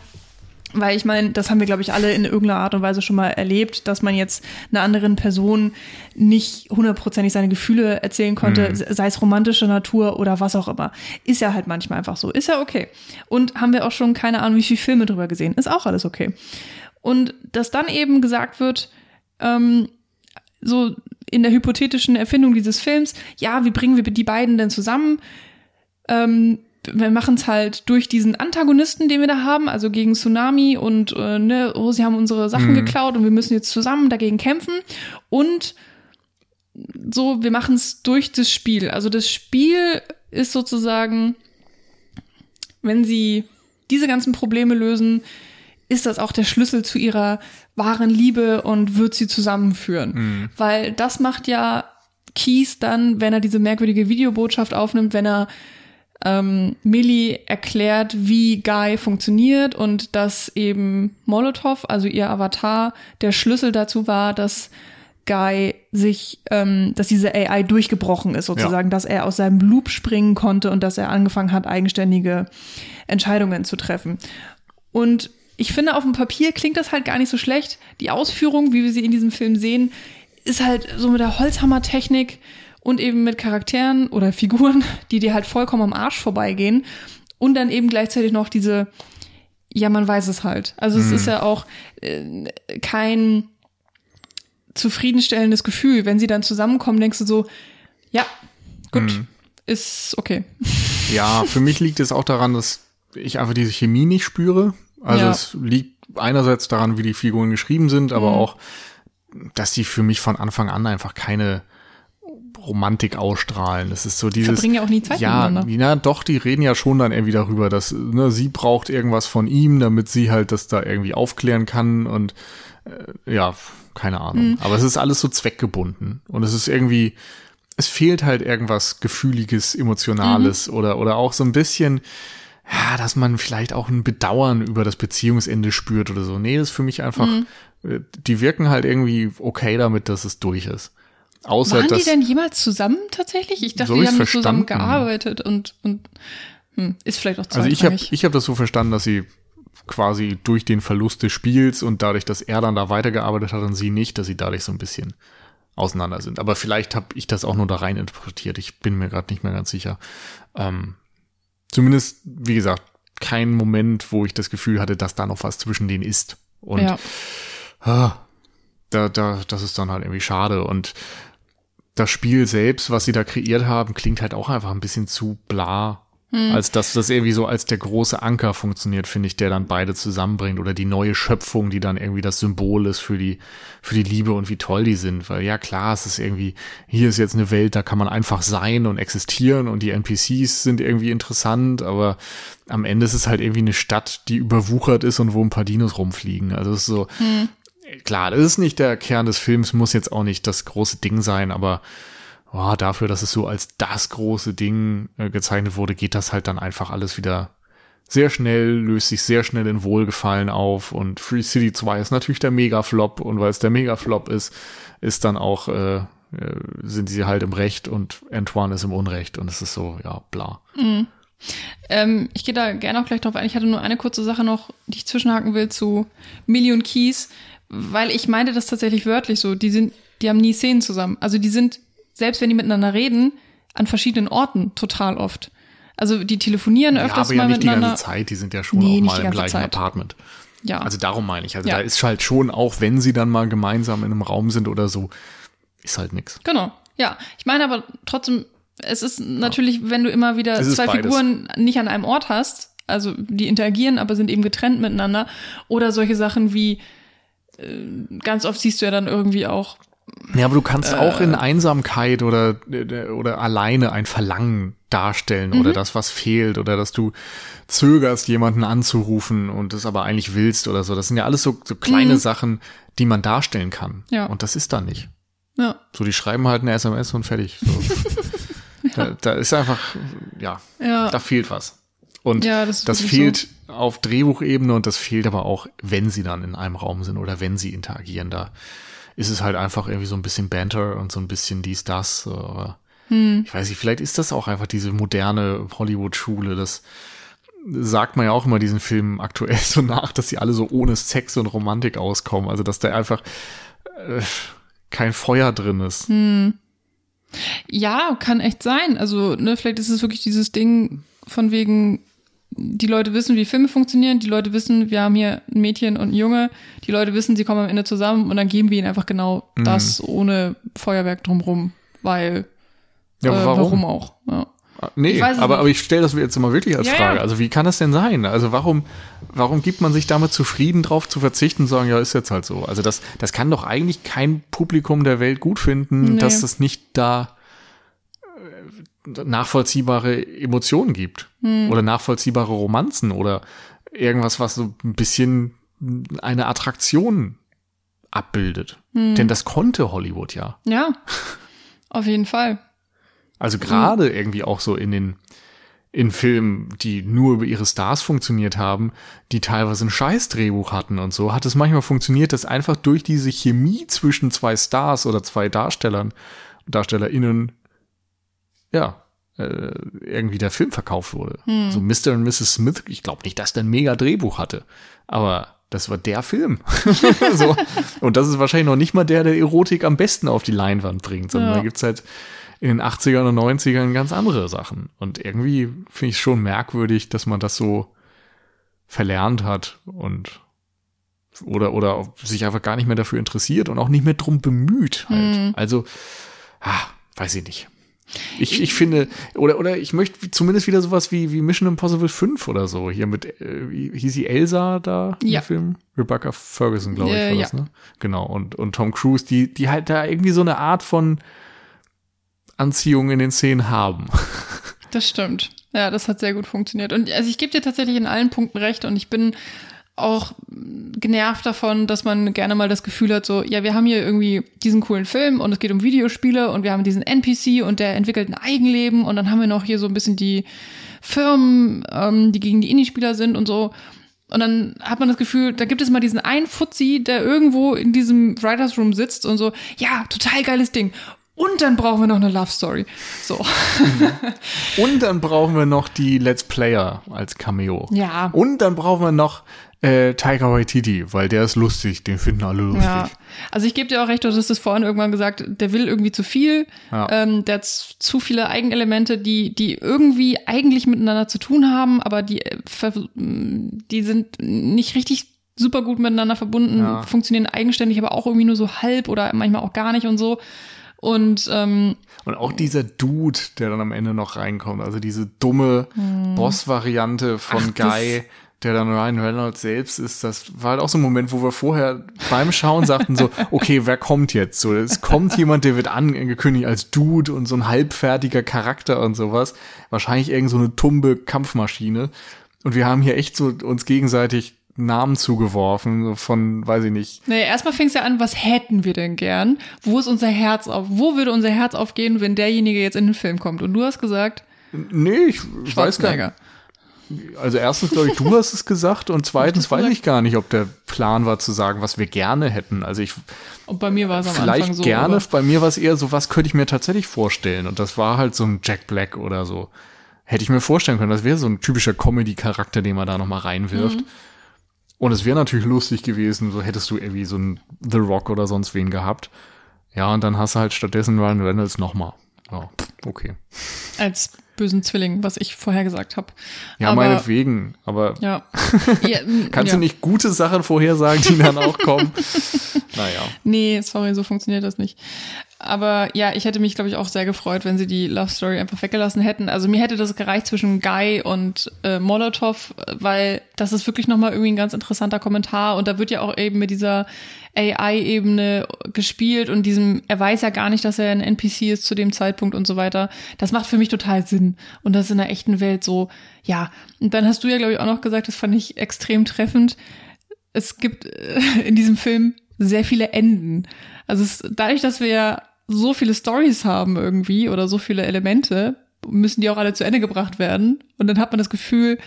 Weil ich meine, das haben wir, glaube ich, alle in irgendeiner Art und Weise schon mal erlebt, dass man jetzt einer anderen Person nicht hundertprozentig seine Gefühle erzählen konnte, mhm. sei es romantischer Natur oder was auch immer. Ist ja halt manchmal einfach so. Ist ja okay. Und haben wir auch schon keine Ahnung, wie viele Filme drüber gesehen. Ist auch alles okay. Und dass dann eben gesagt wird, ähm, so in der hypothetischen Erfindung dieses Films, ja, wie bringen wir die beiden denn zusammen? Ähm, wir machen es halt durch diesen Antagonisten, den wir da haben, also gegen Tsunami und äh, ne, oh, sie haben unsere Sachen mhm. geklaut und wir müssen jetzt zusammen dagegen kämpfen. Und so, wir machen es durch das Spiel. Also das Spiel ist sozusagen, wenn sie diese ganzen Probleme lösen, ist das auch der Schlüssel zu ihrer wahren Liebe und wird sie zusammenführen. Mhm. Weil das macht ja Keys dann, wenn er diese merkwürdige Videobotschaft aufnimmt, wenn er ähm, Millie erklärt, wie Guy funktioniert und dass eben Molotov, also ihr Avatar, der Schlüssel dazu war, dass Guy sich, ähm, dass diese AI durchgebrochen ist, sozusagen, ja. dass er aus seinem Loop springen konnte und dass er angefangen hat, eigenständige Entscheidungen zu treffen. Und ich finde, auf dem Papier klingt das halt gar nicht so schlecht. Die Ausführung, wie wir sie in diesem Film sehen, ist halt so mit der Holzhammer-Technik und eben mit Charakteren oder Figuren, *laughs* die dir halt vollkommen am Arsch vorbeigehen. Und dann eben gleichzeitig noch diese, ja, man weiß es halt. Also es mhm. ist ja auch äh, kein zufriedenstellendes Gefühl. Wenn sie dann zusammenkommen, denkst du so, ja, gut, mhm. ist okay. *laughs* Ja, für mich liegt es auch daran, dass ich einfach diese Chemie nicht spüre. Also ja. es liegt einerseits daran, wie die Figuren geschrieben sind, aber mhm. auch, dass die für mich von Anfang an einfach keine Romantik ausstrahlen. Das ist so dieses. Verbringen ja auch nie Zeit ja, miteinander. Ja, doch, die reden ja schon dann irgendwie darüber, dass ne, sie braucht irgendwas von ihm, damit sie halt das da irgendwie aufklären kann und äh, ja, keine Ahnung. Mhm. Aber es ist alles so zweckgebunden und es ist irgendwie, es fehlt halt irgendwas Gefühliges, Emotionales mhm. oder, oder auch so ein bisschen, ja, dass man vielleicht auch ein Bedauern über das Beziehungsende spürt oder so. Nee, das ist für mich einfach, mhm. Äh, die wirken halt irgendwie okay damit, dass es durch ist. Außer, Waren die denn jemals zusammen tatsächlich? Ich dachte, so die haben zusammen gearbeitet und, und hm, ist vielleicht auch Also ich habe ich hab das so verstanden, dass sie quasi durch den Verlust des Spiels und dadurch, dass er dann da weitergearbeitet hat und sie nicht, dass sie dadurch so ein bisschen auseinander sind. Aber vielleicht habe ich das auch nur da rein interpretiert. Ich bin mir gerade nicht mehr ganz sicher. Ähm, zumindest, wie gesagt, kein Moment, wo ich das Gefühl hatte, dass da noch was zwischen denen ist. Und ja. ah, da, da, das ist dann halt irgendwie schade. Und das Spiel selbst, was sie da kreiert haben, klingt halt auch einfach ein bisschen zu bla hm. Als dass das irgendwie so als der große Anker funktioniert, finde ich, der dann beide zusammenbringt oder die neue Schöpfung, die dann irgendwie das Symbol ist für die, für die Liebe und wie toll die sind. Weil ja klar, es ist irgendwie, hier ist jetzt eine Welt, da kann man einfach sein und existieren und die NPCs sind irgendwie interessant, aber am Ende ist es halt irgendwie eine Stadt, die überwuchert ist und wo ein paar Dinos rumfliegen. Also es ist so, hm. Klar, das ist nicht der Kern des Films, muss jetzt auch nicht das große Ding sein, aber oh, dafür, dass es so als das große Ding äh, gezeichnet wurde, geht das halt dann einfach alles wieder sehr schnell, löst sich sehr schnell in Wohlgefallen auf und Free City 2 ist natürlich der Megaflop und weil es der Megaflop ist, ist dann auch, äh, äh, sind sie halt im Recht und Antoine ist im Unrecht und es ist so, ja, bla. Mhm. Ähm, ich gehe da gerne auch gleich drauf ein. Ich hatte nur eine kurze Sache noch, die ich zwischenhaken will zu Million Keys, weil ich meinte das tatsächlich wörtlich so. Die sind, die haben nie Szenen zusammen. Also die sind selbst wenn die miteinander reden, an verschiedenen Orten total oft. Also die telefonieren öfters ja, aber ja mal nicht miteinander. die ganze Zeit, die sind ja schon nee, auch mal im gleichen Zeit. Apartment. Ja. Also darum meine ich. Also ja. da ist halt schon, auch wenn sie dann mal gemeinsam in einem Raum sind oder so, ist halt nix. Genau. Ja. Ich meine aber trotzdem, es ist natürlich, ja. wenn du immer wieder zwei Figuren nicht an einem Ort hast, also die interagieren, aber sind eben getrennt miteinander, oder solche Sachen wie, ganz oft siehst du ja dann irgendwie auch ja, aber du kannst äh, auch in Einsamkeit oder, oder alleine ein Verlangen darstellen mhm. oder das, was fehlt oder dass du zögerst, jemanden anzurufen und es aber eigentlich willst oder so. Das sind ja alles so, so kleine mhm. Sachen, die man darstellen kann. Ja. Und das ist da nicht. Ja. So, die schreiben halt eine SMS und fertig. So. ja. *laughs* da, da, ist einfach, ja, ja, da fehlt was. Und ja, das, das fehlt so. auf Drehbuchebene und das fehlt aber auch, wenn sie dann in einem Raum sind oder wenn sie interagieren. Da ist es halt einfach irgendwie so ein bisschen Banter und so ein bisschen dies, das. Aber hm. Ich weiß nicht, vielleicht ist das auch einfach diese moderne Hollywood-Schule. Das sagt man ja auch immer diesen Filmen aktuell so nach, dass sie alle so ohne Sex und Romantik auskommen. Also, dass da einfach äh, kein Feuer drin ist. Hm. Ja, kann echt sein. Also, ne, vielleicht ist es wirklich dieses Ding von wegen, die Leute wissen, wie Filme funktionieren, die Leute wissen, wir haben hier ein Mädchen und ein Junge, die Leute wissen, sie kommen am Ende zusammen und dann geben wir ihnen einfach genau mhm. das ohne Feuerwerk drumrum, weil ja, äh, warum? warum auch. Ja. Ah, nee, aber, aber ich stelle das jetzt mal wirklich als ja, Frage. Also wie kann das denn sein? Also warum, warum gibt man sich damit zufrieden, drauf zu verzichten und sagen, ja, ist jetzt halt so. Also das, das kann doch eigentlich kein Publikum der Welt gut finden, nee. dass das nicht da nachvollziehbare Emotionen gibt hm. oder nachvollziehbare Romanzen oder irgendwas, was so ein bisschen eine Attraktion abbildet. Hm. Denn das konnte Hollywood ja. Ja, *laughs* auf jeden Fall. Also gerade hm. irgendwie auch so in den in Filmen, die nur über ihre Stars funktioniert haben, die teilweise ein Scheißdrehbuch hatten und so, hat es manchmal funktioniert, dass einfach durch diese Chemie zwischen zwei Stars oder zwei Darstellern, DarstellerInnen ja, äh, irgendwie der Film verkauft wurde. Hm. So Mr. und Mrs. Smith, ich glaube nicht, dass der ein mega Drehbuch hatte, aber das war der Film. *laughs* so. Und das ist wahrscheinlich noch nicht mal der, der Erotik am besten auf die Leinwand bringt, sondern ja. da gibt's halt in den 80ern und 90ern ganz andere Sachen. Und irgendwie finde ich es schon merkwürdig, dass man das so verlernt hat und oder oder sich einfach gar nicht mehr dafür interessiert und auch nicht mehr drum bemüht halt. Hm. Also, ah, weiß ich nicht. Ich, ich finde, oder, oder ich möchte zumindest wieder sowas wie, wie Mission Impossible 5 oder so. Hier mit, äh, wie hieß sie Elsa da ja. im Film? Rebecca Ferguson, glaube ich, äh, war das, ja. ne? Genau. Und, und Tom Cruise, die, die halt da irgendwie so eine Art von Anziehung in den Szenen haben. Das stimmt. Ja, das hat sehr gut funktioniert. Und also ich gebe dir tatsächlich in allen Punkten recht und ich bin auch genervt davon, dass man gerne mal das Gefühl hat, so, ja, wir haben hier irgendwie diesen coolen Film und es geht um Videospiele und wir haben diesen NPC und der entwickelt ein Eigenleben und dann haben wir noch hier so ein bisschen die Firmen, ähm, die gegen die Indie-Spieler sind und so. Und dann hat man das Gefühl, da gibt es mal diesen einen Fuzzi, der irgendwo in diesem Writers Room sitzt und so, ja, total geiles Ding. Und dann brauchen wir noch eine Love Story. So. *laughs* Und dann brauchen wir noch die Let's Player als Cameo. Ja. Und dann brauchen wir noch äh, Taika Waititi, weil der ist lustig, den finden alle lustig. Ja. Also ich gebe dir auch recht, du hast es vorhin irgendwann gesagt, der will irgendwie zu viel. Ja. Ähm, der hat zu viele Eigenelemente, die, die irgendwie eigentlich miteinander zu tun haben, aber die, äh, ver- die sind nicht richtig super gut miteinander verbunden, Ja. funktionieren eigenständig, aber auch irgendwie nur so halb oder manchmal auch gar nicht und so. Und ähm, Und auch dieser Dude, der dann am Ende noch reinkommt, also diese dumme Boss-Variante von Hm. Ach, Guy, der dann Ryan Reynolds selbst ist, das war halt auch so ein Moment, wo wir vorher beim Schauen sagten so, *laughs* okay, wer kommt jetzt? So, es kommt jemand, der wird angekündigt als Dude und so ein halbfertiger Charakter und sowas. Wahrscheinlich irgend so eine tumbe Kampfmaschine. Und wir haben hier echt so uns gegenseitig Namen zugeworfen, so von, weiß ich nicht, naja, erstmal fing es ja an, was hätten wir denn gern? Wo ist unser Herz auf? Wo würde unser Herz aufgehen, wenn derjenige jetzt in den Film kommt? Und du hast gesagt, nee, ich, ich weiß gar nicht. Also erstens, glaube ich, du hast es gesagt und zweitens weiß ich gar nicht, ob der Plan war zu sagen, was wir gerne hätten. Also ich Und bei mir war es am vielleicht Anfang so. gerne, bei mir war es eher so, was könnte ich mir tatsächlich vorstellen? Und das war halt so ein Jack Black oder so. Hätte ich mir vorstellen können, das wäre so ein typischer Comedy-Charakter, den man da nochmal reinwirft. Mhm. Und es wäre natürlich lustig gewesen, so hättest du irgendwie so ein The Rock oder sonst wen gehabt. Ja, und dann hast du halt stattdessen Ryan Reynolds nochmal. Ja, okay. als bösen Zwilling, was ich vorher gesagt habe. Ja, Aber- meinetwegen. Aber Ja. *laughs* ja m, Kannst ja. du nicht gute Sachen vorhersagen, die dann auch kommen? *laughs* naja. Nee, sorry, so funktioniert das nicht. Aber ja, ich hätte mich, glaube ich, auch sehr gefreut, wenn sie die Love Story einfach weggelassen hätten. Also mir hätte das gereicht zwischen Guy und äh, Molotov, weil das ist wirklich nochmal irgendwie ein ganz interessanter Kommentar. Und da wird ja auch eben mit dieser AI-Ebene gespielt und diesem, er weiß ja gar nicht, dass er ein NPC ist zu dem Zeitpunkt und so weiter. Das macht für mich total Sinn. Und das ist in der echten Welt so, ja. Und dann hast du ja, glaube ich, auch noch gesagt, das fand ich extrem treffend. Es gibt äh, in diesem Film sehr viele Enden. Also es, dadurch, dass wir so viele Stories haben irgendwie oder so viele Elemente, müssen die auch alle zu Ende gebracht werden. Und dann hat man das Gefühl,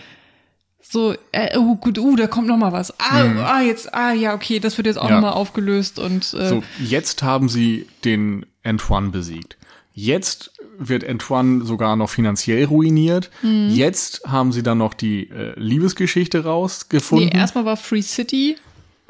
so, äh, oh gut, uh, da kommt noch mal was. Ah, ah, jetzt, ah, ja, okay, das wird jetzt auch Ja. noch mal aufgelöst und äh, So, jetzt haben sie den Antoine besiegt. Jetzt wird Antoine sogar noch finanziell ruiniert. Mhm. Jetzt haben sie dann noch die äh, Liebesgeschichte nee, rausgefunden. erstmal war Free City,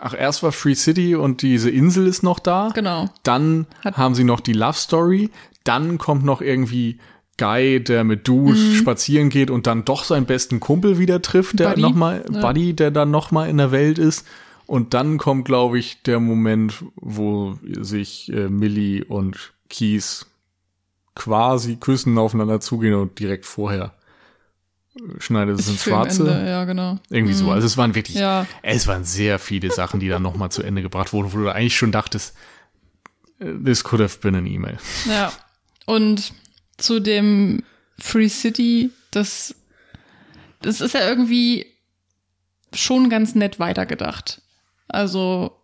Ach, erst war Free City und diese Insel ist noch da. genau. Dann Hat- haben sie noch die Love Story. Dann kommt noch irgendwie Guy, der mit Du spazieren geht und dann doch seinen besten Kumpel wieder trifft, der Mhm. Buddy. nochmal, Ja. Buddy, der dann nochmal in der Welt ist. Und dann kommt, glaube ich, der Moment, wo sich äh, Millie und Keys quasi küssen, aufeinander zugehen und direkt vorher schneidet es ins Schwarze. Ja, genau. Irgendwie so. Also es waren wirklich, Ja. es waren sehr viele Sachen, die dann nochmal zu Ende gebracht wurden, wo du eigentlich schon dachtest, äh, this could have been an email. Ja. Und zu dem Free City, das, das ist ja irgendwie schon ganz nett weitergedacht. Also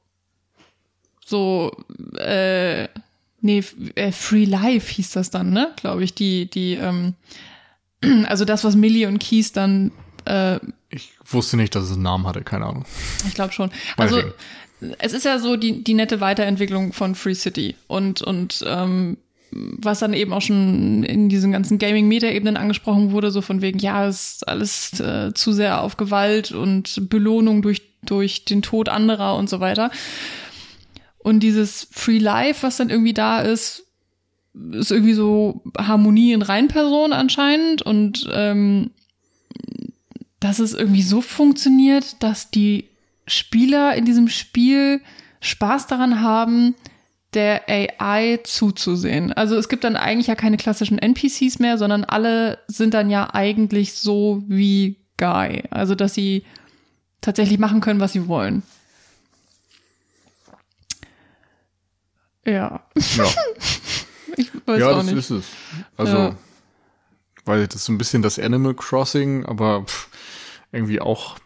so, äh, nee, äh, Free Life hieß das dann, ne? Glaube ich, die, die, ähm, *clears throat* also das, was Millie und Keys dann äh, Ich wusste nicht, dass es einen Namen hatte, keine Ahnung. ich glaube schon. Also es ist ja so die, die nette Weiterentwicklung von Free City und, und ähm, was dann eben auch schon in diesen ganzen Gaming-Meta-Ebenen angesprochen wurde, so von wegen, ja, es ist alles äh, zu sehr auf Gewalt und Belohnung durch, durch den Tod anderer und so weiter. Und dieses Free Life, was dann irgendwie da ist, ist irgendwie so Harmonie in Reinperson anscheinend und ähm, dass es irgendwie so funktioniert, dass die Spieler in diesem Spiel Spaß daran haben, der AI zuzusehen. Also es gibt dann eigentlich ja keine klassischen NPCs mehr, sondern alle sind dann ja eigentlich so wie Guy. Also dass sie tatsächlich machen können, was sie wollen. Ja, Ja, *laughs* ich weiß ja auch das nicht. ist es. Also, Ja. weil das ist so ein bisschen das Animal Crossing, aber pff, irgendwie auch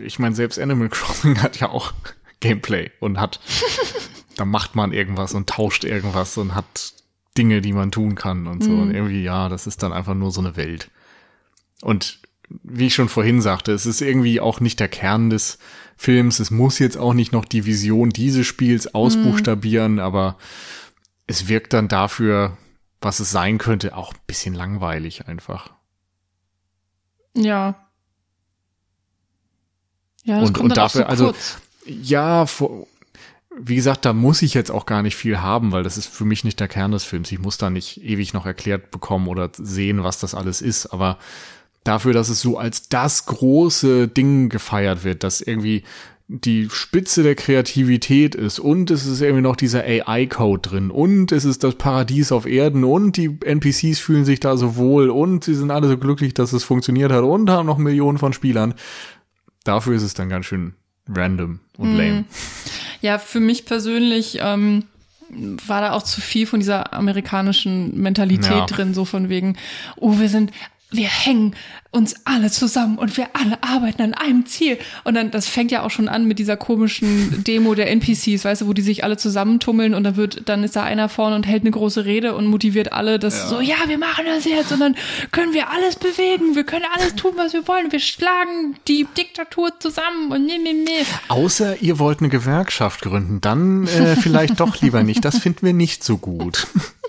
ich meine, selbst Animal *laughs* Crossing hat ja auch Gameplay und hat, *laughs* da macht man irgendwas und tauscht irgendwas und hat Dinge, die man tun kann und so. Mhm. Und irgendwie, ja, das ist dann einfach nur so eine Welt. Und wie ich schon vorhin sagte, es ist irgendwie auch nicht der Kern des Films. Es muss jetzt auch nicht noch die Vision dieses Spiels ausbuchstabieren, mhm. aber es wirkt dann dafür, was es sein könnte, auch ein bisschen langweilig einfach. Ja. Ja, das und, kommt und dafür, so also, ja, vor, wie gesagt, da muss ich jetzt auch gar nicht viel haben, weil das ist für mich nicht der Kern des Films. Ich muss da nicht ewig noch erklärt bekommen oder sehen, was das alles ist. Aber dafür, dass es so als das große Ding gefeiert wird, dass irgendwie die Spitze der Kreativität ist und es ist irgendwie noch dieser AI-Code drin und es ist das Paradies auf Erden und die NPCs fühlen sich da so wohl und sie sind alle so glücklich, dass es funktioniert hat und haben noch Millionen von Spielern. Dafür ist es dann ganz schön random und lame. Mhm. Ja, für mich persönlich ähm, war da auch zu viel von dieser amerikanischen Mentalität ja. drin, so von wegen, oh, wir sind wir hängen uns alle zusammen und wir alle arbeiten an einem Ziel. Und dann, das fängt ja auch schon an mit dieser komischen Demo der NPCs, weißt du, wo die sich alle zusammentummeln und dann wird, dann ist da einer vorne und hält eine große Rede und motiviert alle, dass ja. so, ja, wir machen das jetzt und dann können wir alles bewegen, wir können alles tun, was wir wollen, wir schlagen die Diktatur zusammen und nee, nee, nee. Außer ihr wollt eine Gewerkschaft gründen, dann äh, vielleicht doch lieber nicht. Das finden wir nicht so gut. *laughs*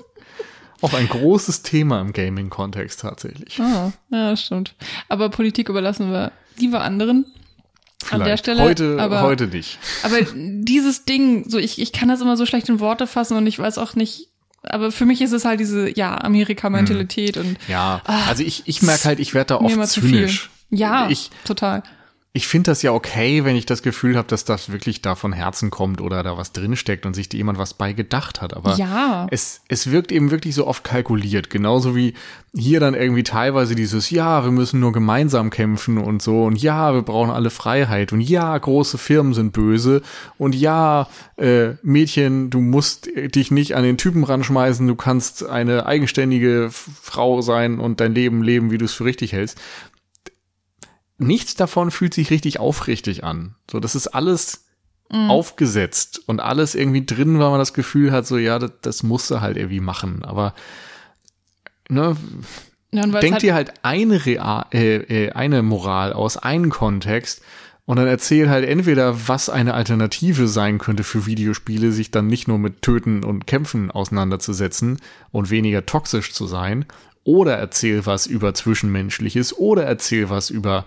Auch ein großes Thema im Gaming-Kontext tatsächlich. Ah, ja, stimmt. Aber Politik überlassen wir lieber anderen. Vielleicht. An der Stelle. Heute, aber, heute nicht. Aber dieses Ding, so ich, ich kann das immer so schlecht in Worte fassen und ich weiß auch nicht, aber für mich ist es halt diese, ja, Amerika-Mentalität hm. und. Ja, ach, also ich, ich merke halt, ich werde da oft zynisch. Ja, ich, total ich finde das ja okay, wenn ich das Gefühl habe, dass das wirklich da von Herzen kommt oder da was drinsteckt und sich da jemand was bei gedacht hat. Aber ja. es, es wirkt eben wirklich so oft kalkuliert. Genauso wie hier dann irgendwie teilweise dieses, ja, wir müssen nur gemeinsam kämpfen und so und ja, wir brauchen alle Freiheit und ja, große Firmen sind böse und ja, äh, Mädchen, du musst dich nicht an den Typen ranschmeißen, du kannst eine eigenständige Frau sein und dein Leben leben, wie du es für richtig hältst nichts davon fühlt sich richtig aufrichtig an. So, das ist alles mhm. aufgesetzt und alles irgendwie drin, weil man das Gefühl hat, so, ja, das, das musst du halt irgendwie machen. Aber, ne, ja, denk halt dir halt eine, Real, äh, äh, eine Moral aus, einen Kontext und dann erzähl halt entweder, was eine Alternative sein könnte für Videospiele, sich dann nicht nur mit Töten und Kämpfen auseinanderzusetzen und weniger toxisch zu sein, oder erzähl was über Zwischenmenschliches oder erzähl was über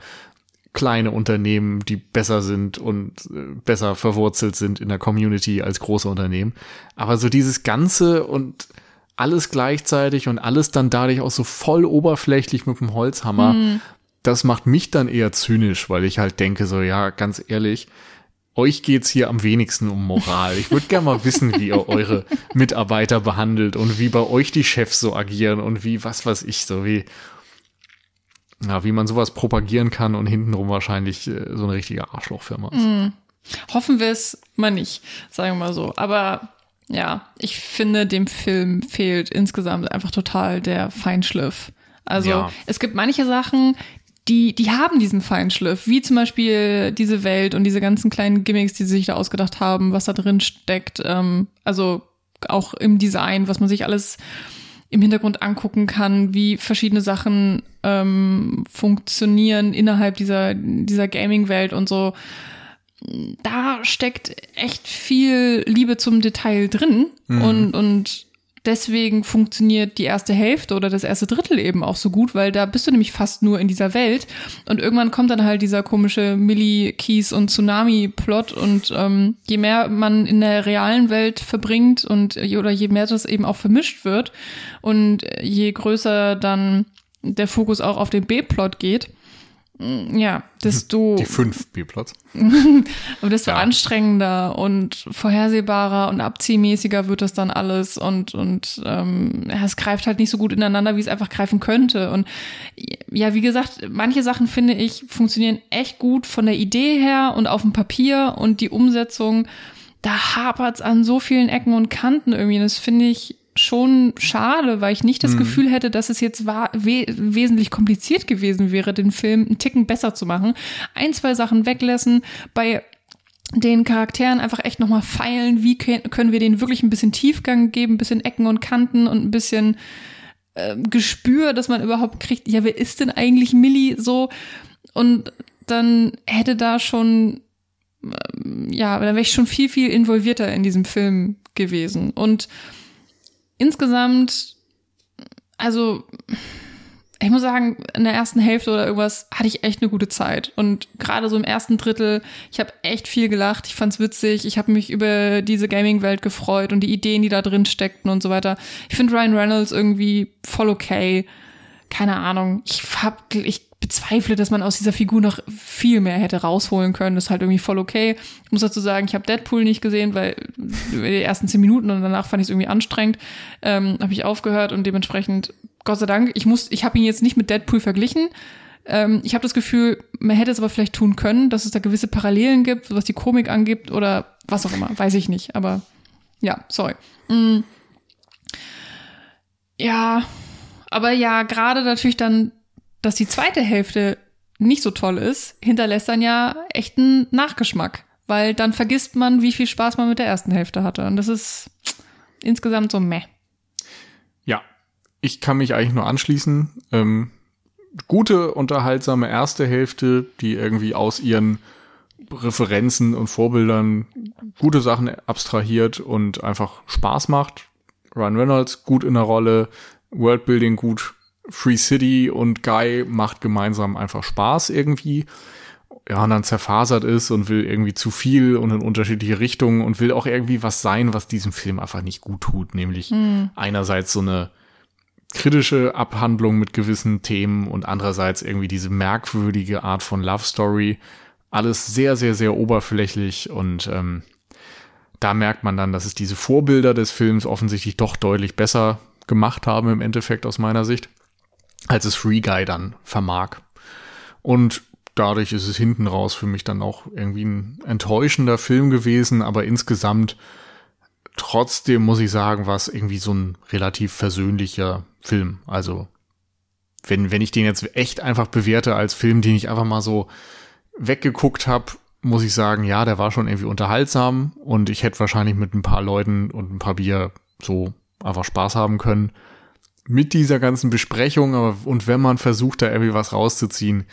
kleine Unternehmen, die besser sind und äh, besser verwurzelt sind in der Community als große Unternehmen. Aber so dieses Ganze und alles gleichzeitig und alles dann dadurch auch so voll oberflächlich mit dem Holzhammer, mhm. das macht mich dann eher zynisch, weil ich halt denke so, ja, ganz ehrlich, euch geht's hier am wenigsten um Moral. Ich würde gerne mal wissen, wie ihr eure Mitarbeiter behandelt und wie bei euch die Chefs so agieren und wie, was weiß ich, so wie, ja, wie man sowas propagieren kann und hintenrum wahrscheinlich äh, so eine richtige Arschlochfirma ist. Mm. Hoffen wir es mal nicht, sagen wir mal so. Aber ja, ich finde, dem Film fehlt insgesamt einfach total der Feinschliff. Also ja. es gibt manche Sachen, die, die haben diesen Feinschliff, wie zum Beispiel diese Welt und diese ganzen kleinen Gimmicks, die sie sich da ausgedacht haben, was da drin steckt. Ähm, also auch im Design, was man sich alles im Hintergrund angucken kann, wie verschiedene Sachen ähm, funktionieren innerhalb dieser, dieser Gaming-Welt und so. Da steckt echt viel Liebe zum Detail drin mhm. und, und deswegen funktioniert die erste Hälfte oder das erste Drittel eben auch so gut, weil da bist du nämlich fast nur in dieser Welt. Und irgendwann kommt dann halt dieser komische Millie-Keys und Tsunami-Plot und ähm, je mehr man in der realen Welt verbringt und oder je mehr das eben auch vermischt wird und je größer dann der Fokus auch auf den B-Plot geht, ja, desto. *laughs* Die fünf B-Plots. *laughs* aber desto ja. anstrengender und vorhersehbarer und abziehmäßiger wird das dann alles und, und ähm, es greift halt nicht so gut ineinander, wie es einfach greifen könnte. Und ja, wie gesagt, manche Sachen finde ich funktionieren echt gut von der Idee her und auf dem Papier und die Umsetzung, da hapert's an so vielen Ecken und Kanten irgendwie. Das finde ich schon schade, weil ich nicht das mhm. Gefühl hätte, dass es jetzt war, we wesentlich kompliziert gewesen wäre, den Film einen Ticken besser zu machen. Ein, zwei Sachen weglassen, bei den Charakteren einfach echt nochmal feilen, wie können wir denen wirklich ein bisschen Tiefgang geben, ein bisschen Ecken und Kanten und ein bisschen äh, Gespür, dass man überhaupt kriegt, ja, wer ist denn eigentlich Millie so? Und dann hätte da schon, äh, ja, dann wäre ich schon viel, viel involvierter in diesem Film gewesen. Und insgesamt, also ich muss sagen, in der ersten Hälfte oder irgendwas hatte ich echt eine gute Zeit. Und gerade so im ersten Drittel, ich habe echt viel gelacht, ich fand's witzig, ich habe mich über diese Gaming-Welt gefreut und die Ideen, die da drin steckten und so weiter. Ich finde Ryan Reynolds irgendwie voll okay. Keine Ahnung. Ich hab, ich bezweifle, dass man aus dieser Figur noch viel mehr hätte rausholen können. Das ist halt irgendwie voll okay. Ich muss dazu sagen, ich habe Deadpool nicht gesehen, weil die ersten zehn Minuten und danach fand ich es irgendwie anstrengend. Ähm, habe ich aufgehört und dementsprechend, Gott sei Dank, ich muss, ich habe ihn jetzt nicht mit Deadpool verglichen. Ähm, ich habe das Gefühl, man hätte es aber vielleicht tun können, dass es da gewisse Parallelen gibt, was die Komik angibt oder was auch immer, weiß ich nicht. Aber ja, sorry. Mm. Ja, aber ja, gerade natürlich dann dass die zweite Hälfte nicht so toll ist, hinterlässt dann ja echt einen Nachgeschmack, weil dann vergisst man, wie viel Spaß man mit der ersten Hälfte hatte. Und das ist insgesamt so meh. Ja, ich kann mich eigentlich nur anschließen. Ähm, gute, unterhaltsame erste Hälfte, die irgendwie aus ihren Referenzen und Vorbildern gute Sachen abstrahiert und einfach Spaß macht. Ryan Reynolds gut in der Rolle, Worldbuilding gut Free City und Guy macht gemeinsam einfach Spaß irgendwie. Ja, und dann zerfasert ist und will irgendwie zu viel und in unterschiedliche Richtungen und will auch irgendwie was sein, was diesem Film einfach nicht gut tut. Nämlich mhm. einerseits so eine kritische Abhandlung mit gewissen Themen und andererseits irgendwie diese merkwürdige Art von Love Story. Alles sehr, sehr, sehr oberflächlich und ähm, da merkt man dann, dass es diese Vorbilder des Films offensichtlich doch deutlich besser gemacht haben im Endeffekt aus meiner Sicht als es Free Guy dann vermag. Und dadurch ist es hinten raus für mich dann auch irgendwie ein enttäuschender Film gewesen, aber insgesamt trotzdem muss ich sagen, war es irgendwie so ein relativ versöhnlicher Film. Also wenn, wenn ich den jetzt echt einfach bewerte als Film, den ich einfach mal so weggeguckt habe, muss ich sagen, ja, der war schon irgendwie unterhaltsam und ich hätte wahrscheinlich mit ein paar Leuten und ein paar Bier so einfach Spaß haben können mit dieser ganzen Besprechung aber, und wenn man versucht, da irgendwie was rauszuziehen,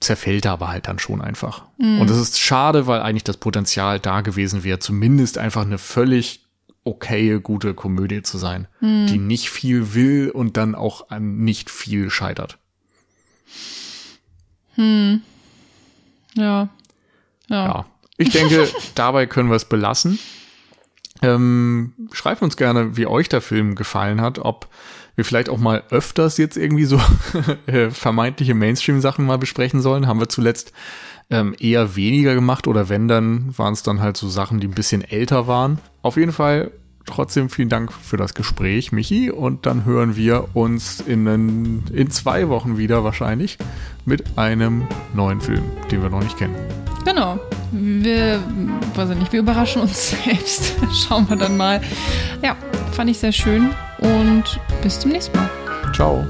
zerfällt er aber halt dann schon einfach. Mhm. Und das ist schade, weil eigentlich das Potenzial da gewesen wäre, zumindest einfach eine völlig okaye, gute Komödie zu sein, mhm. die nicht viel will und dann auch an nicht viel scheitert. Hm. Ja. Ja. ja. Ich denke, *laughs* dabei können wir es belassen. Ähm, schreibt uns gerne, wie euch der Film gefallen hat, ob wir vielleicht auch mal öfters jetzt irgendwie so *laughs* äh, vermeintliche Mainstream-Sachen mal besprechen sollen. Haben wir zuletzt ähm, eher weniger gemacht oder wenn, dann waren es dann halt so Sachen, die ein bisschen älter waren. Auf jeden Fall trotzdem vielen Dank für das Gespräch, Michi. Und dann hören wir uns in, in zwei Wochen wieder wahrscheinlich mit einem neuen Film, den wir noch nicht kennen. Genau. Wir, weiß ich nicht, wir überraschen uns *laughs* selbst. Schauen wir dann mal. Ja, fand ich sehr schön und bis zum nächsten Mal. Ciao.